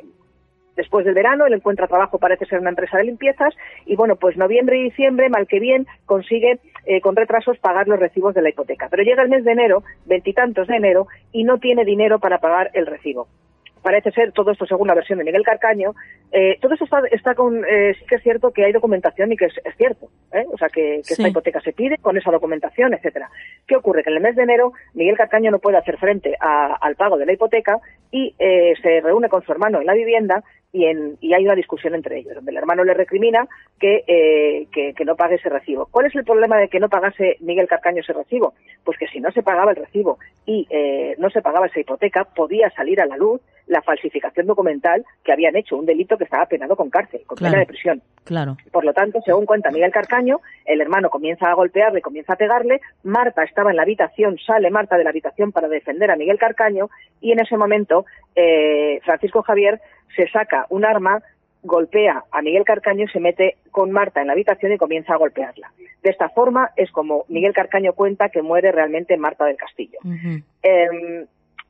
después del verano él encuentra trabajo, parece ser una empresa de limpiezas, y bueno, pues noviembre y diciembre, mal que bien, consigue eh, con retrasos pagar los recibos de la hipoteca. Pero llega el mes de enero, veintitantos de enero, y no tiene dinero para pagar el recibo parece ser, todo esto según la versión de Miguel Carcaño, eh, todo esto está, está con, eh, sí que es cierto que hay documentación y que es, es cierto, ¿eh? o sea, que, que Sí. esta hipoteca se pide con esa documentación, etcétera. ¿Qué ocurre? Que en el mes de enero Miguel Carcaño no puede hacer frente a- al pago de la hipoteca y eh, se reúne con su hermano en la vivienda y, en, y hay una discusión entre ellos, donde el hermano le recrimina que, eh, que, que no pague ese recibo. ¿Cuál es el problema de que no pagase Miguel Carcaño ese recibo? Pues que si no se pagaba el recibo y eh, no se pagaba esa hipoteca, podía salir a la luz la falsificación documental que habían hecho, un delito que estaba penado con cárcel, con Claro. pena de prisión. Claro. Por lo tanto, según cuenta Miguel Carcaño, el hermano comienza a golpearle, comienza a pegarle, Marta estaba en la habitación, sale Marta de la habitación para defender a Miguel Carcaño y en ese momento eh, Francisco Javier se saca un arma, golpea a Miguel Carcaño y se mete con Marta en la habitación y comienza a golpearla. De esta forma es como Miguel Carcaño cuenta que muere realmente Marta del Castillo. Eh,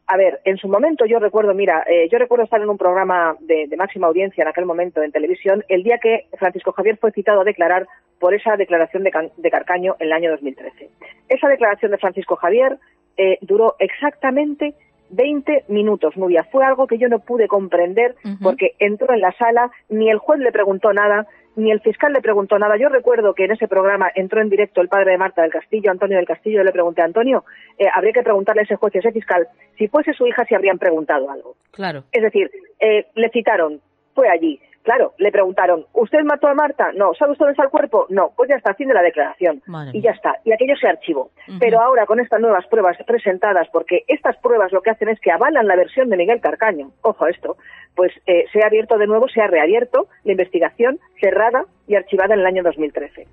a ver, en su momento yo recuerdo, mira, eh, yo recuerdo estar en un programa de, de máxima audiencia en aquel momento en televisión, el día que Francisco Javier fue citado a declarar por esa declaración de, Can- de Carcaño en el año 2013. Esa declaración de Francisco Javier eh, duró exactamente 20 minutos, Nubia. Fue algo que yo no pude comprender porque entró en la sala, ni el juez le preguntó nada, ni el fiscal le preguntó nada. Yo recuerdo que en ese programa entró en directo el padre de Marta del Castillo, Antonio del Castillo, y le pregunté, Antonio, eh, habría que preguntarle a ese juez y a ese fiscal si fuese su hija si habrían preguntado algo. Claro. Es decir, eh, le citaron, fue allí. Claro, le preguntaron, ¿usted mató a Marta? No. ¿Sabe usted dónde está el cuerpo? No. Pues ya está, fin de la declaración. Madre y ya está. Y aquello se archivó. Pero ahora, con estas nuevas pruebas presentadas, porque estas pruebas lo que hacen es que avalan la versión de Miguel Carcaño, ojo a esto, pues eh, se ha abierto de nuevo, se ha reabierto la investigación cerrada y archivada en el año 2013.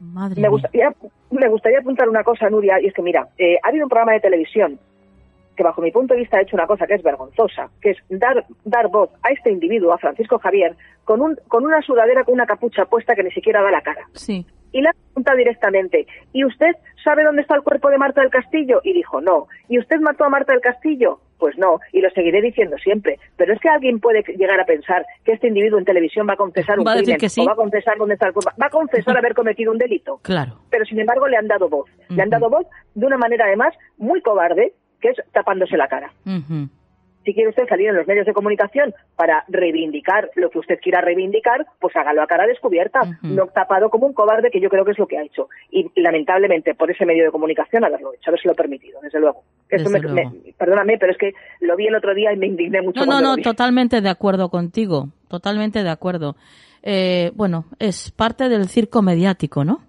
Madre Me gustaría, me gustaría apuntar una cosa, Nuria, y es que, mira, eh, ha habido un programa de televisión que, bajo mi punto de vista, ha hecho una cosa que es vergonzosa, que es dar, dar voz a este individuo, a Francisco Javier, con, un, con una sudadera con una capucha puesta que ni siquiera da la cara. Sí. Y le ha preguntado directamente, ¿y usted sabe dónde está el cuerpo de Marta del Castillo? Y dijo, no. ¿Y usted mató a Marta del Castillo? Pues no, y lo seguiré diciendo siempre. Pero es que alguien puede llegar a pensar que este individuo en televisión va a confesar un Va crimen, que sí. o va a confesar dónde está el cuerpo, va a confesar haber cometido un delito Claro. pero sin embargo le han dado voz. Le han dado voz de una manera además muy cobarde, que es tapándose la cara. Si quiere usted salir en los medios de comunicación para reivindicar lo que usted quiera reivindicar, pues hágalo a cara descubierta, Ujú. no tapado como un cobarde, que yo creo que es lo que ha hecho. Y, lamentablemente por ese medio de comunicación haberlo hecho, haberse lo permitido, desde luego. Eso Desde me- luego. me- perdóname, pero es que lo vi el otro día y me indigné mucho. No, no, no, totalmente de acuerdo contigo. Totalmente de acuerdo. Eh, bueno, es parte del circo mediático, ¿no?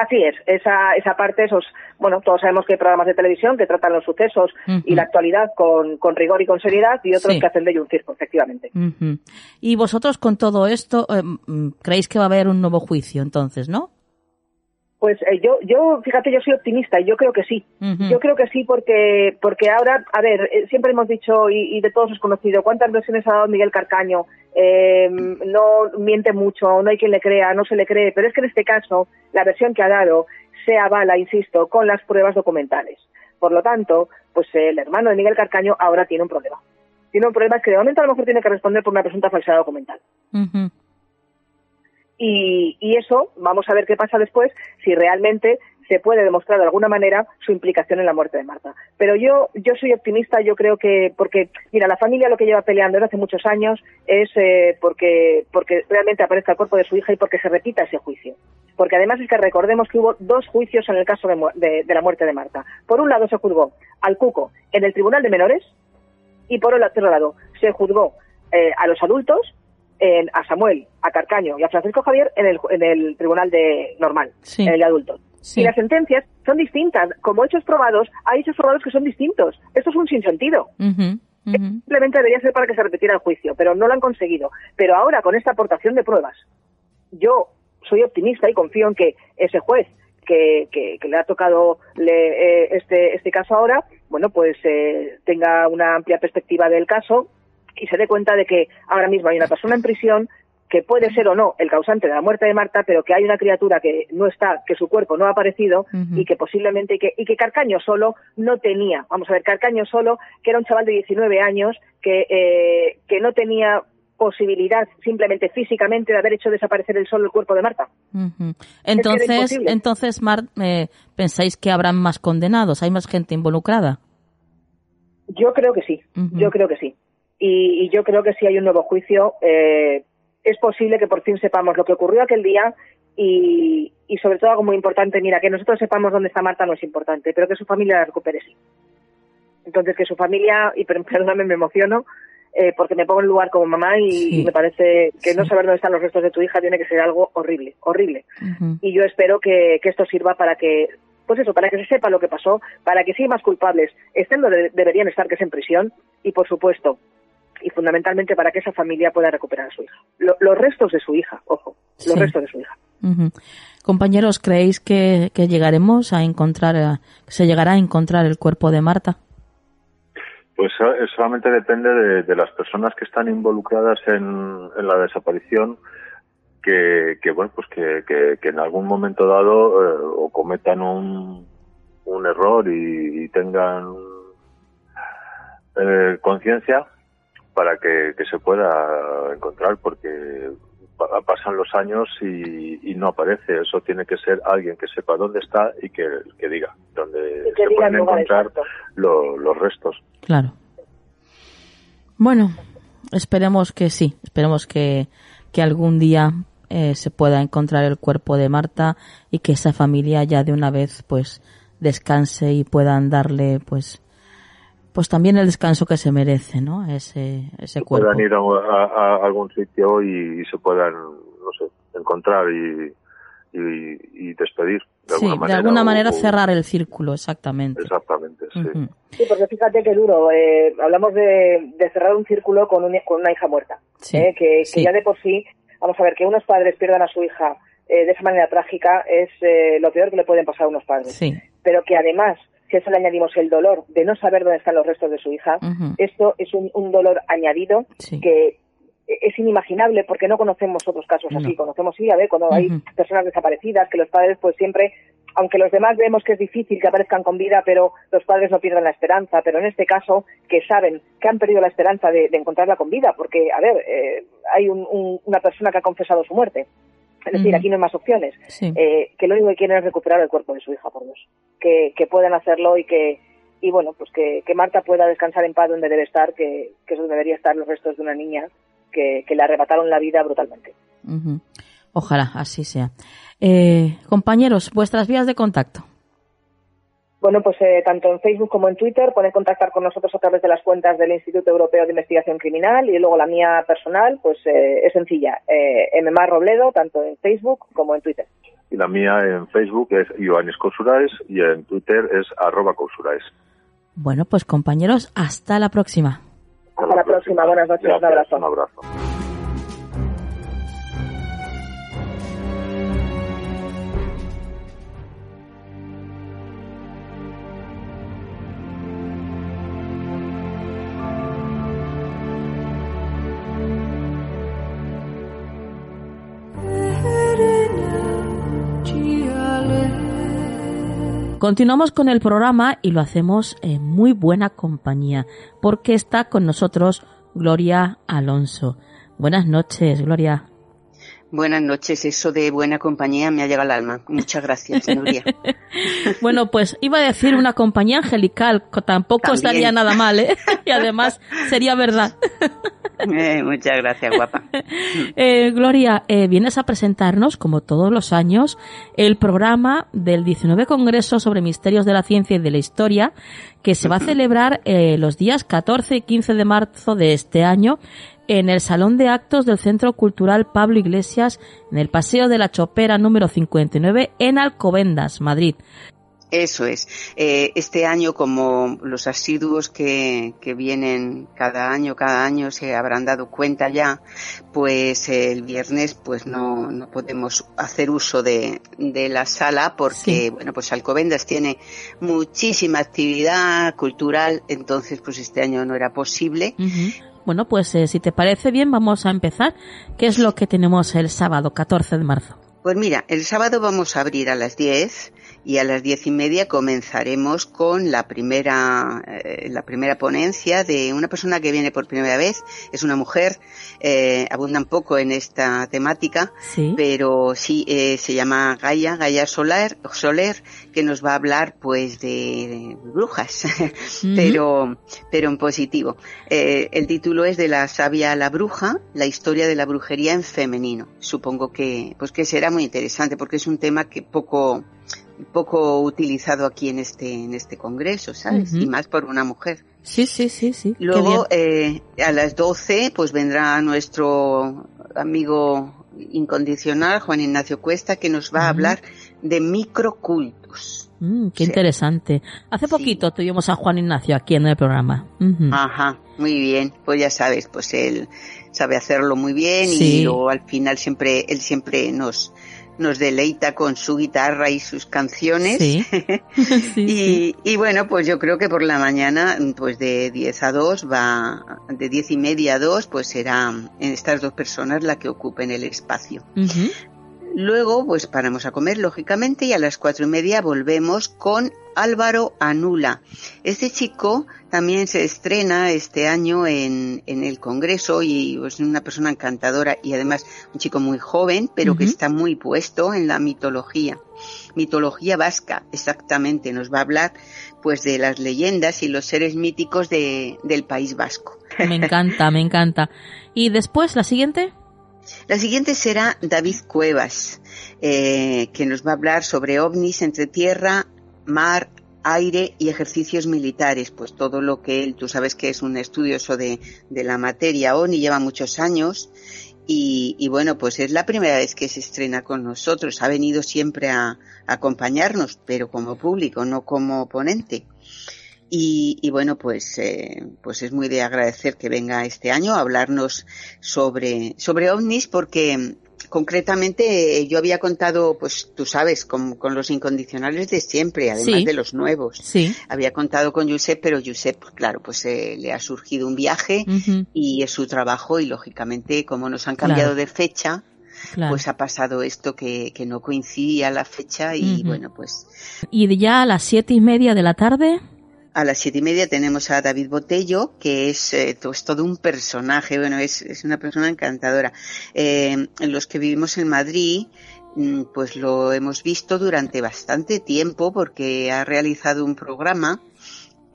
Así es, esa, esa parte, esos, bueno, todos sabemos que hay programas de televisión que tratan los sucesos y la actualidad con, con rigor y con seriedad y otros Sí. que hacen de ello un circo, efectivamente. Y vosotros con todo esto, eh, mm, creéis que va a haber un nuevo juicio entonces, ¿no? Pues eh, yo, yo, fíjate, yo soy optimista y yo creo que sí. Yo creo que sí porque, porque ahora, a ver, eh, siempre hemos dicho y, y de todos es conocido cuántas versiones ha dado Miguel Carcaño. Eh, no miente mucho, no hay quien le crea, no se le cree, pero es que en este caso la versión que ha dado se avala, insisto, con las pruebas documentales. Por lo tanto, pues el hermano de Miguel Carcaño ahora tiene un problema. Tiene un problema que de momento a lo mejor tiene que responder por una presunta falsedad documental. Ujú. Y, y eso, vamos a ver qué pasa después, si realmente se puede demostrar de alguna manera su implicación en la muerte de Marta. Pero yo, yo soy optimista, yo creo que, porque, mira, la familia lo que lleva peleando desde hace muchos años es eh, porque, porque realmente aparezca el cuerpo de su hija y porque se repita ese juicio. Porque además es que recordemos que hubo dos juicios en el caso de, de- de la muerte de Marta. Por un lado se juzgó al Cuco en el Tribunal de Menores y por el otro lado se juzgó eh, a los adultos, en- a Samuel, a Carcaño y a Francisco Javier en el, en el tribunal de normal, Sí. en el de adultos. Y las sentencias son distintas. Como hechos probados, hay hechos probados que son distintos. Esto es un sinsentido. Simplemente debería ser para que se repitiera el juicio, pero no lo han conseguido. Pero ahora, con esta aportación de pruebas, yo soy optimista y confío en que ese juez que, le ha tocado eh, este, este caso ahora, bueno, pues eh, tenga una amplia perspectiva del caso y se dé cuenta de que ahora mismo hay una persona en prisión que puede ser o no el causante de la muerte de Marta, pero que hay una criatura que no está, que su cuerpo no ha aparecido y que posiblemente, y que, y que Carcaño solo no tenía, vamos a ver, Carcaño solo, que era un chaval de 19 años, que, eh, que no tenía posibilidad simplemente físicamente de haber hecho desaparecer el sol el cuerpo de Marta. Entonces, entonces Mar, eh, pensáis que habrán más condenados, hay más gente involucrada. Yo creo que sí, yo creo que sí. Y, y, yo creo que si hay un nuevo juicio, eh, es posible que por fin sepamos lo que ocurrió aquel día y, sobre todo algo muy importante, mira, que nosotros sepamos dónde está Marta no es importante, pero que su familia la recupere sí. Entonces, que su familia, y perdóname, me emociono, eh, porque me pongo en lugar como mamá y, me parece que no saber dónde están los restos de tu hija tiene que ser algo horrible, horrible. Y yo espero que, esto sirva para que, pues eso, para que se sepa lo que pasó, para que sí más culpables estén donde deberían estar, que es en prisión, y por supuesto, y fundamentalmente para que esa familia pueda recuperar a su hija. los restos de su hija, ojo, los restos de su hija. Compañeros, ¿creéis que, llegaremos a encontrar, eh, se llegará a encontrar el cuerpo de Marta? Pues eh, solamente depende de, las personas que están involucradas en, la desaparición, que, bueno, pues que, en algún momento dado eh, o cometan un, un error y, tengan conciencia para que, se pueda encontrar porque pasan los años y, no aparece. Eso tiene que ser alguien que sepa dónde está y que, diga dónde se pueden encontrar los restos. Claro. Bueno, esperemos que sí, esperemos que, que algún día eh, se pueda encontrar el cuerpo de Marta y que esa familia ya de una vez pues descanse y puedan darle pues pues también el descanso que se merece, ¿no? Ese, ese cuerpo. Puedan ir a, algún sitio y, se puedan, no sé, encontrar y, y, despedir. De sí, alguna manera, de alguna manera cerrar el círculo, exactamente. Exactamente, sí. Sí, porque fíjate que duro, eh, hablamos de, cerrar un círculo con, con una hija muerta, eh, que, ya de por sí, vamos a ver, que unos padres pierdan a su hija eh, de esa manera trágica es eh, lo peor que le pueden pasar a unos padres. Sí. Pero que además si a eso le añadimos el dolor de no saber dónde están los restos de su hija, esto es un, dolor añadido que es inimaginable porque no conocemos otros casos así. Conocemos, sí, a ver, cuando hay personas desaparecidas, que los padres pues siempre, aunque los demás vemos que es difícil que aparezcan con vida, pero los padres no pierden la esperanza. Pero en este caso, que saben que han perdido la esperanza de, encontrarla con vida, porque, a ver, eh, hay una persona que ha confesado su muerte. Es decir, aquí no hay más opciones. Eh, que lo único que quieren es recuperar el cuerpo de su hija, por Dios. Que, que puedan hacerlo y que, y bueno, pues que, Marta pueda descansar en paz donde debe estar, que, que es donde debería estar los restos de una niña que, le arrebataron la vida brutalmente. Ojalá así sea. Eh, compañeros, vuestras vías de contacto. Bueno, pues eh, tanto en Facebook como en Twitter pueden contactar con nosotros a través de las cuentas del Instituto Europeo de Investigación Criminal y luego la mía personal, pues eh, es sencilla, eh, Robledo, tanto en Facebook como en Twitter. Y la mía en Facebook es Ioannis Cousurais y en Twitter es arroba Cousurais. Bueno, pues compañeros, hasta la próxima. Hasta, la próxima. buenas noches, un abrazo. Un abrazo. Continuamos con el programa y lo hacemos en muy buena compañía, porque está con nosotros Gloria Alonso. Buenas noches, Gloria. Buenas noches, eso de buena compañía me ha llegado al alma. Muchas gracias, Nuria. bueno, pues iba a decir una compañía angelical, tampoco estaría nada mal, ¿eh? Y además sería verdad. Eh, muchas gracias, guapa. Eh, Gloria, eh, vienes a presentarnos, como todos los años, el programa del 19 Congreso sobre Misterios de la Ciencia y de la Historia, que se va a celebrar los días 14 y 15 de marzo de este año en el Salón de Actos del Centro Cultural Pablo Iglesias, en el Paseo de la Chopera número 59, en Alcobendas, Madrid. Eso es. Eh, este año, como los asiduos que, que, vienen cada año, cada año se habrán dado cuenta ya, pues el viernes pues no, no podemos hacer uso de, de la sala porque, bueno, pues Alcobendas tiene muchísima actividad cultural, entonces pues este año no era posible. Bueno, pues eh, si te parece bien, vamos a empezar. ¿Qué es lo que tenemos el sábado 14 de marzo? Pues mira, el sábado vamos a abrir a las 10 y a las diez y media comenzaremos con la primera, eh, la primera ponencia de una persona que viene por primera vez. Es una mujer, eh, abunda un poco en esta temática, pero sí eh, se llama Gaia, Gaia Soler, Soler, que nos va a hablar pues de, brujas, pero, pero en positivo. Eh, el título es de la sabia a la bruja, la historia de la brujería en femenino. Supongo que, pues que será muy interesante porque es un tema que poco, poco utilizado aquí en este, en este congreso, ¿sabes? Y más por una mujer. Sí, sí, sí, sí. Luego, eh, a las 12, pues vendrá nuestro amigo incondicional, Juan Ignacio Cuesta, que nos va a hablar de microcultos. Mm, qué interesante. Hace poquito tuvimos a Juan Ignacio aquí en el programa. Ajá, muy bien. Pues ya sabes, pues él sabe hacerlo muy bien y luego al final siempre, él siempre nos, nos deleita con su guitarra y sus canciones. y, y, bueno, pues yo creo que por la mañana, pues de 10 a 2 va, de 10 y media a 2, pues serán estas dos personas la que ocupen el espacio. Luego, pues paramos a comer, lógicamente, y a las cuatro y media volvemos con Álvaro Anula. Este chico también se estrena este año en, en el Congreso y es pues, una persona encantadora y además un chico muy joven, pero que está muy puesto en la mitología. Mitología vasca, exactamente. Nos va a hablar pues de las leyendas y los seres míticos de, del País Vasco. Me encanta, me encanta. ¿Y después, la siguiente? La siguiente será David Cuevas, eh, que nos va a hablar sobre ovnis entre tierra, mar, aire y ejercicios militares, pues todo lo que él, tú sabes que es un estudioso de, de la materia ONI, lleva muchos años y, bueno, pues es la primera vez que se estrena con nosotros, ha venido siempre a, acompañarnos, pero como público, no como ponente. Y, y, bueno, pues, eh, pues es muy de agradecer que venga este año a hablarnos sobre, sobre ovnis porque concretamente yo había contado, pues tú sabes, con, con los incondicionales de siempre, además de los nuevos. Sí. Había contado con Josep, pero Josep, claro, pues eh, le ha surgido un viaje y es su trabajo y lógicamente como nos han cambiado de fecha, pues ha pasado esto que, que no coincidía la fecha y bueno, pues. ¿Y ya a las siete y media de la tarde? A las siete y media tenemos a David Botello, que es, eh, todo un personaje, bueno, es, es una persona encantadora. Eh, los que vivimos en Madrid, mm, pues lo hemos visto durante bastante tiempo porque ha realizado un programa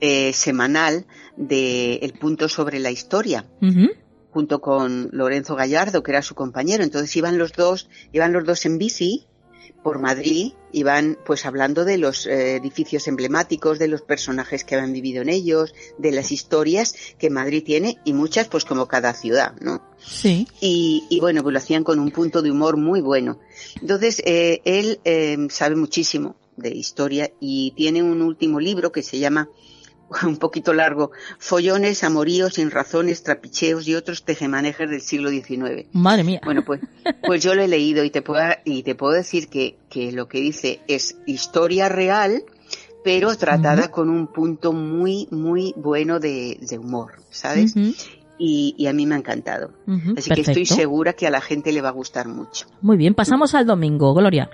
eh, semanal de El punto sobre la historia. junto con Lorenzo Gallardo, que era su compañero. Entonces iban los dos, iban los dos en bici por Madrid y van pues hablando de los eh, edificios emblemáticos, de los personajes que habían vivido en ellos, de las historias que Madrid tiene y muchas pues como cada ciudad, ¿no? Sí. Y, y bueno, pues lo hacían con un punto de humor muy bueno. Entonces, eh, él eh, sabe muchísimo de historia y tiene un último libro que se llama un poquito largo, follones, amoríos, sin razones, trapicheos y otros tejemanejes del siglo XIX. Madre mía. Bueno, pues, pues yo lo he leído y te puedo, y te puedo decir que, que lo que dice es historia real, pero tratada con un punto muy, muy bueno de, de humor, ¿sabes? y, y, a mí me ha encantado. Así que estoy segura que a la gente le va a gustar mucho. Muy bien, pasamos al domingo, Gloria.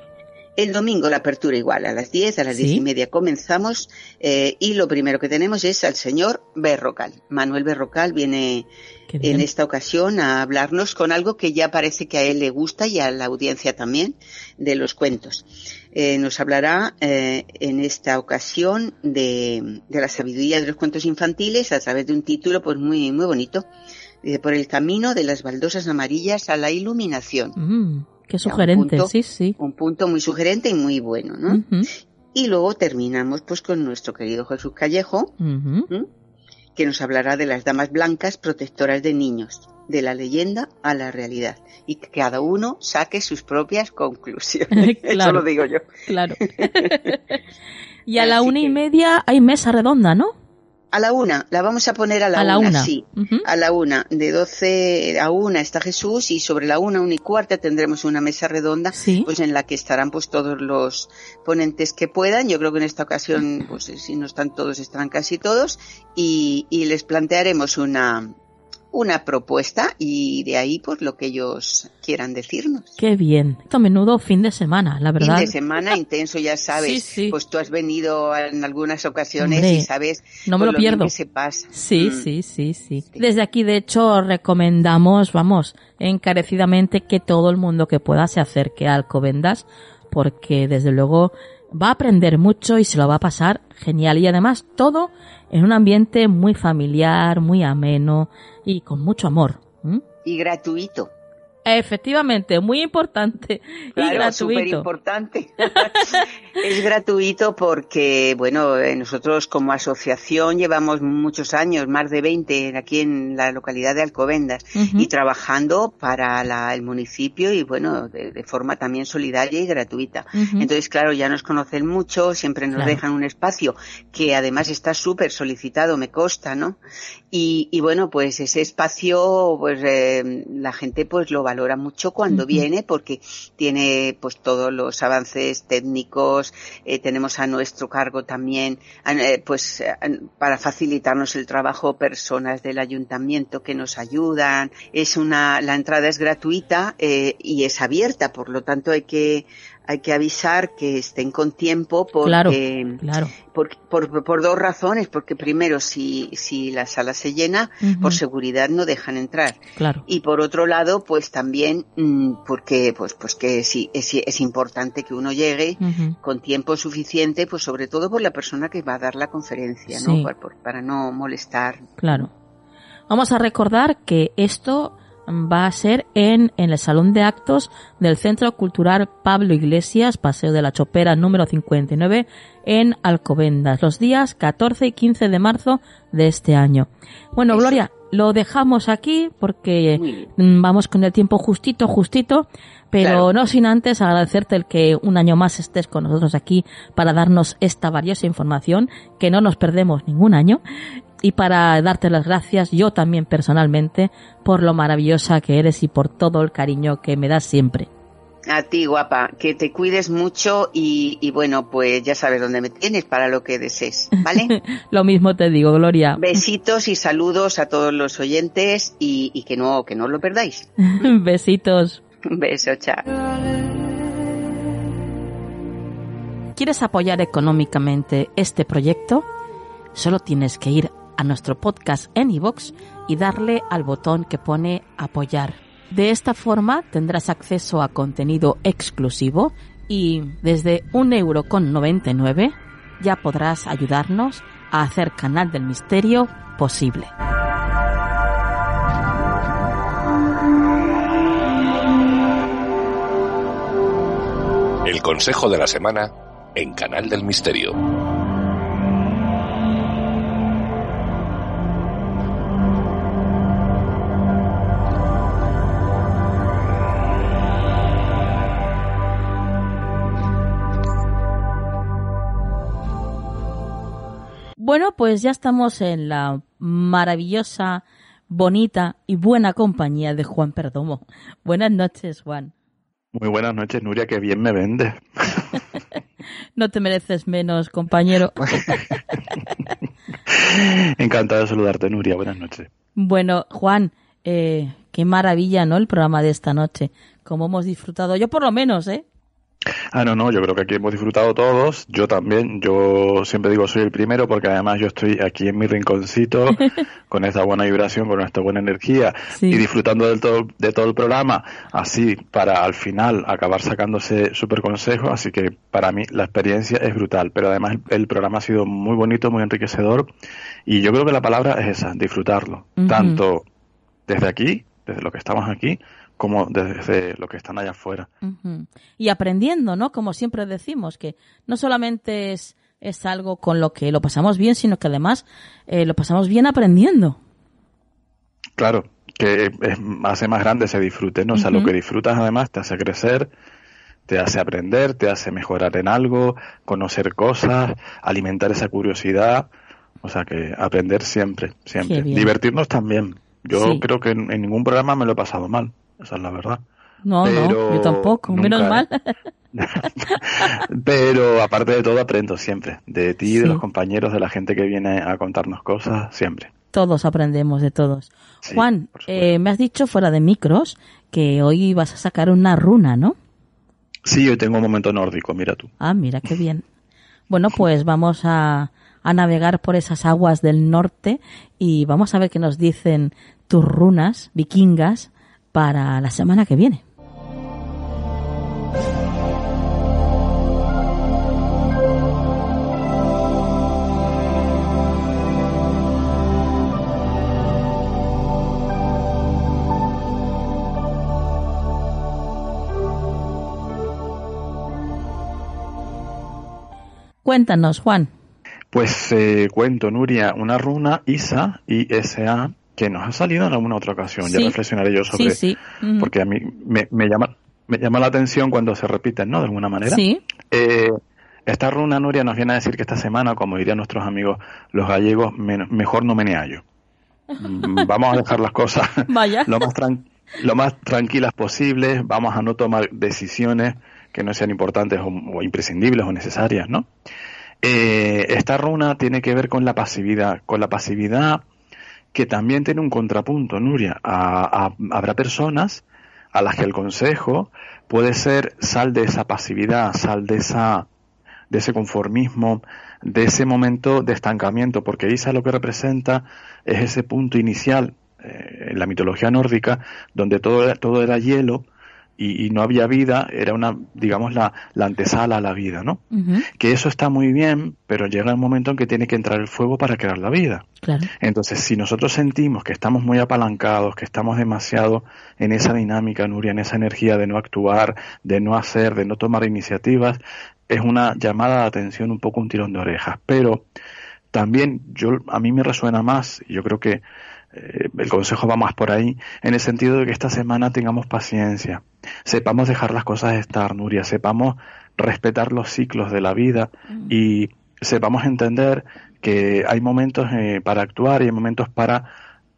El domingo la apertura igual, a las 10, a las diez y media comenzamos eh, y lo primero que tenemos es al señor Berrocal. Manuel Berrocal viene en esta ocasión a hablarnos con algo que ya parece que a él le gusta y a la audiencia también, de los cuentos. Eh, nos hablará eh, en esta ocasión de, de, la sabiduría de los cuentos infantiles a través de un título pues muy, muy bonito. por el camino de las baldosas amarillas a la iluminación. Mm, qué sugerente, sí, sí. Un punto muy sugerente y muy bueno, ¿no? Y luego terminamos pues con nuestro querido Jesús Callejo, que nos hablará de las damas blancas protectoras de niños, de la leyenda a la realidad, y que cada uno saque sus propias conclusiones. Eso lo digo yo. Claro. y a la una y media hay mesa redonda, ¿no? A la una, la vamos a poner a la, una, sí. A la una, de doce a una está Jesús y sobre la una, una y cuarta tendremos una mesa redonda, pues en la que estarán pues todos los ponentes que puedan. Yo creo que en esta ocasión, pues si no están todos, estarán casi todos y, y les plantearemos una, una propuesta y de ahí pues lo que ellos quieran decirnos. Qué bien. Esto menudo fin de semana, la verdad. Fin de semana intenso, ya sabes. Pues tú has venido en algunas ocasiones y sabes no me pues, lo, pierdo. que se pasa. Sí, mm. sí, sí, sí, Desde aquí, de hecho, recomendamos, vamos, encarecidamente que todo el mundo que pueda se acerque a Alcobendas porque desde luego va a aprender mucho y se lo va a pasar genial. Y además todo en un ambiente muy familiar, muy ameno y con mucho amor. Y gratuito. Efectivamente, muy importante y gratuito. súper importante. es gratuito porque, bueno, eh, nosotros como asociación llevamos muchos años, más de 20 aquí en la localidad de Alcobendas y trabajando para el municipio y, bueno, de, forma también solidaria y gratuita. Entonces, claro, ya nos conocen mucho, siempre nos dejan un espacio que además está súper solicitado, me consta, ¿no? Y, y, bueno, pues ese espacio, pues eh, la gente pues lo valora mucho cuando viene porque tiene pues todos los avances técnicos, eh, tenemos a nuestro cargo también eh, pues para facilitarnos el trabajo personas del ayuntamiento que nos ayudan. Es una, la entrada es gratuita eh, y es abierta, por lo tanto hay que hay que avisar que estén con tiempo porque, claro, Por, por, dos razones, porque primero si, si la sala se llena, por seguridad no dejan entrar. Claro. Y por otro lado, pues también mm, porque pues pues que sí es, es importante que uno llegue con tiempo suficiente, pues sobre todo por la persona que va a dar la conferencia, ¿no? para no molestar. Claro. Vamos a recordar que esto va a ser en, en el Salón de Actos del Centro Cultural Pablo Iglesias, Paseo de la Chopera número 59, en Alcobendas, los días 14 y 15 de marzo de este año. Bueno, Gloria, lo dejamos aquí porque vamos con el tiempo justito, justito, pero no sin antes agradecerte el que un año más estés con nosotros aquí para darnos esta valiosa información, que no nos perdemos ningún año y para darte las gracias yo también personalmente por lo maravillosa que eres y por todo el cariño que me das siempre. A ti, guapa, que te cuides mucho y, bueno, pues ya sabes dónde me tienes para lo que desees, ¿vale? lo mismo te digo, Gloria. Besitos y saludos a todos los oyentes y, que no, que no lo perdáis. Besitos. Beso, chao. ¿Quieres apoyar económicamente este proyecto? Solo tienes que ir a nuestro podcast en y darle al botón que pone apoyar. De esta forma tendrás acceso a contenido exclusivo y desde un euro con 99 ya podrás ayudarnos a hacer Canal del Misterio posible. El consejo de la semana en Canal del Misterio. Bueno, pues ya estamos en la maravillosa, bonita y buena compañía de Juan Perdomo. Buenas noches, Juan. Muy buenas noches, Nuria, que bien me vende. no te mereces menos, compañero. Encantado de saludarte, Nuria. Buenas noches. Bueno, Juan, eh, qué maravilla, ¿no? El programa de esta noche. Como hemos disfrutado, yo por lo menos, ¿eh? Ah, no, no, yo creo que aquí hemos disfrutado todos, yo también, yo siempre digo soy el primero porque además yo estoy aquí en mi rinconcito con esta buena vibración, con esta buena energía y disfrutando del todo, de todo el programa, así para al final acabar sacándose súper consejos, así que para mí la experiencia es brutal, pero además el, programa ha sido muy bonito, muy enriquecedor y yo creo que la palabra es esa, disfrutarlo, tanto desde aquí, desde lo que estamos aquí, como desde lo que están allá afuera. Y aprendiendo, ¿no? Como siempre decimos, que no solamente es, es algo con lo que lo pasamos bien, sino que además eh, lo pasamos bien aprendiendo. Claro, que hace más grande ese disfrute, ¿no? O sea, lo que disfrutas además te hace crecer, te hace aprender, te hace mejorar en algo, conocer cosas, alimentar esa curiosidad. O sea, que aprender siempre, siempre. Divertirnos también. Yo creo que en ningún programa me lo he pasado mal esa es la verdad. No, no, yo tampoco, menos mal. Pero aparte de todo aprendo siempre, de ti, de los compañeros, de la gente que viene a contarnos cosas, siempre. Todos aprendemos de todos. Juan, eh, me has dicho fuera de micros que hoy vas a sacar una runa, ¿no? Sí, hoy tengo un momento nórdico, mira tú. Ah, mira, qué bien. Bueno, pues vamos a, a navegar por esas aguas del norte y vamos a ver qué nos dicen tus runas vikingas para la semana que viene. Cuéntanos, Juan. Pues eh, cuento, Nuria, una runa ISA, ISA, que nos ha salido en alguna otra ocasión. Ya reflexionaré yo sobre, sí, porque a mí me, llama me llama la atención cuando se repiten, ¿no? De alguna manera. Sí. Eh, esta runa, Nuria, nos viene a decir que esta semana, como dirían nuestros amigos los gallegos, mejor no meneallo. Mm, vamos a dejar las cosas Lo, más lo más tranquilas posibles, vamos a no tomar decisiones que no sean importantes o, imprescindibles o necesarias, ¿no? Eh, esta runa tiene que ver con la pasividad, con la pasividad que también tiene un contrapunto, Nuria. habrá personas a las que el consejo puede ser sal de esa pasividad, sal de esa de ese conformismo, de ese momento de estancamiento, porque Isa lo que representa es ese punto inicial eh, en la mitología nórdica donde todo, todo era hielo y, no había vida, era una, digamos, la, la antesala a la vida, ¿no? Que eso está muy bien, pero llega el momento en que tiene que entrar el fuego para crear la vida. Entonces, si nosotros sentimos que estamos muy apalancados, que estamos demasiado en esa dinámica, Nuria, en esa energía de no actuar, de no hacer, de no tomar iniciativas, es una llamada de atención, un poco un tirón de orejas. Pero también yo, a mí me resuena más, y yo creo que eh, el consejo va más por ahí, en el sentido de que esta semana tengamos paciencia, sepamos dejar las cosas estar, Nuria, sepamos respetar los ciclos de la vida mm. y sepamos entender que hay momentos eh, para actuar y hay momentos para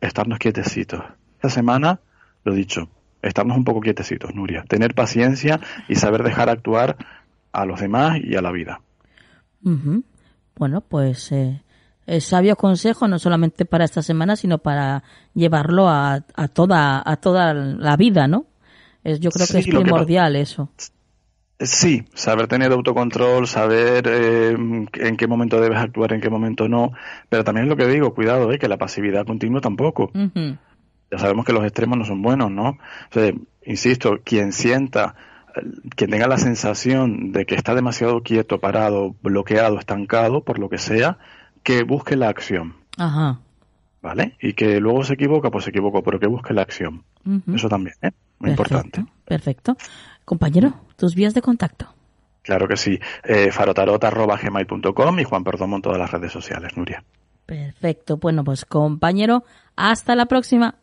estarnos quietecitos. Esta semana, lo dicho, estarnos un poco quietecitos, Nuria, tener paciencia y saber dejar actuar a los demás y a la vida. Bueno, pues eh, es sabio consejo no solamente para esta semana, sino para llevarlo a, a toda a toda la vida, ¿no? Es, yo creo que es primordial eso. Sí, saber tener autocontrol, saber eh, en qué momento debes actuar, en qué momento no, pero también es lo que digo, cuidado, eh, que la pasividad continua tampoco. Ya sabemos que los extremos no son buenos, ¿no? insisto, quien sienta, quien tenga la sensación de que está demasiado quieto, parado, bloqueado, estancado, por lo que sea, que busque la acción. Ajá. ¿Vale? Y que luego se equivoca, pues se equivocó, pero que busque la acción. Eso también, ¿eh? Muy importante. Perfecto. Compañero, tus vías de contacto. Claro que sí. Eh, farotarot.gmail.com y Juan Perdomo en todas las redes sociales, Nuria. Perfecto. Bueno, pues compañero, hasta la próxima.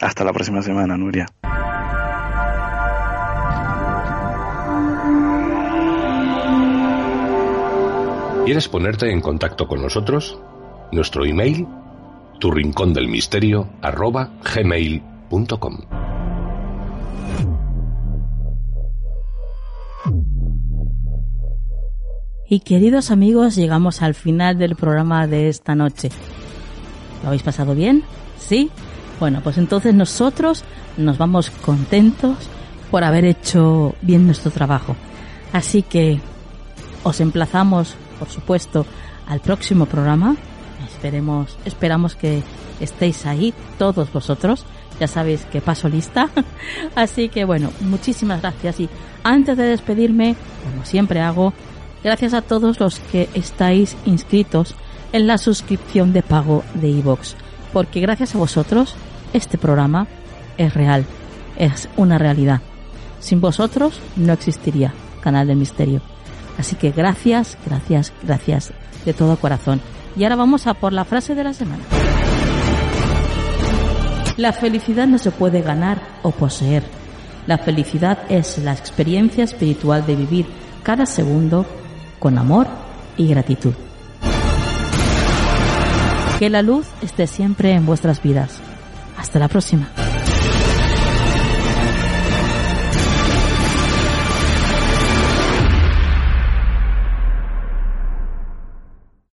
Hasta la próxima semana, Nuria. ¿Quieres ponerte en contacto con nosotros? Nuestro email, tu rincón del misterio, arroba gmail.com. Y queridos amigos, llegamos al final del programa de esta noche. ¿Lo habéis pasado bien? ¿Sí? Bueno, pues entonces nosotros nos vamos contentos por haber hecho bien nuestro trabajo. Así que os emplazamos por supuesto, al próximo programa. Esperemos, esperamos que estéis ahí, todos vosotros. Ya sabéis que paso lista. Así que bueno, muchísimas gracias. Y antes de despedirme, como siempre hago, gracias a todos los que estáis inscritos en la suscripción de pago de iVoox. porque gracias a vosotros este programa es real, es una realidad. Sin vosotros no existiría Canal del Misterio. Así que gracias, gracias, gracias de todo corazón. Y ahora vamos a por la frase de la semana. La felicidad no se puede ganar o poseer. La felicidad es la experiencia espiritual de vivir cada segundo con amor y gratitud. Que la luz esté siempre en vuestras vidas. Hasta la próxima.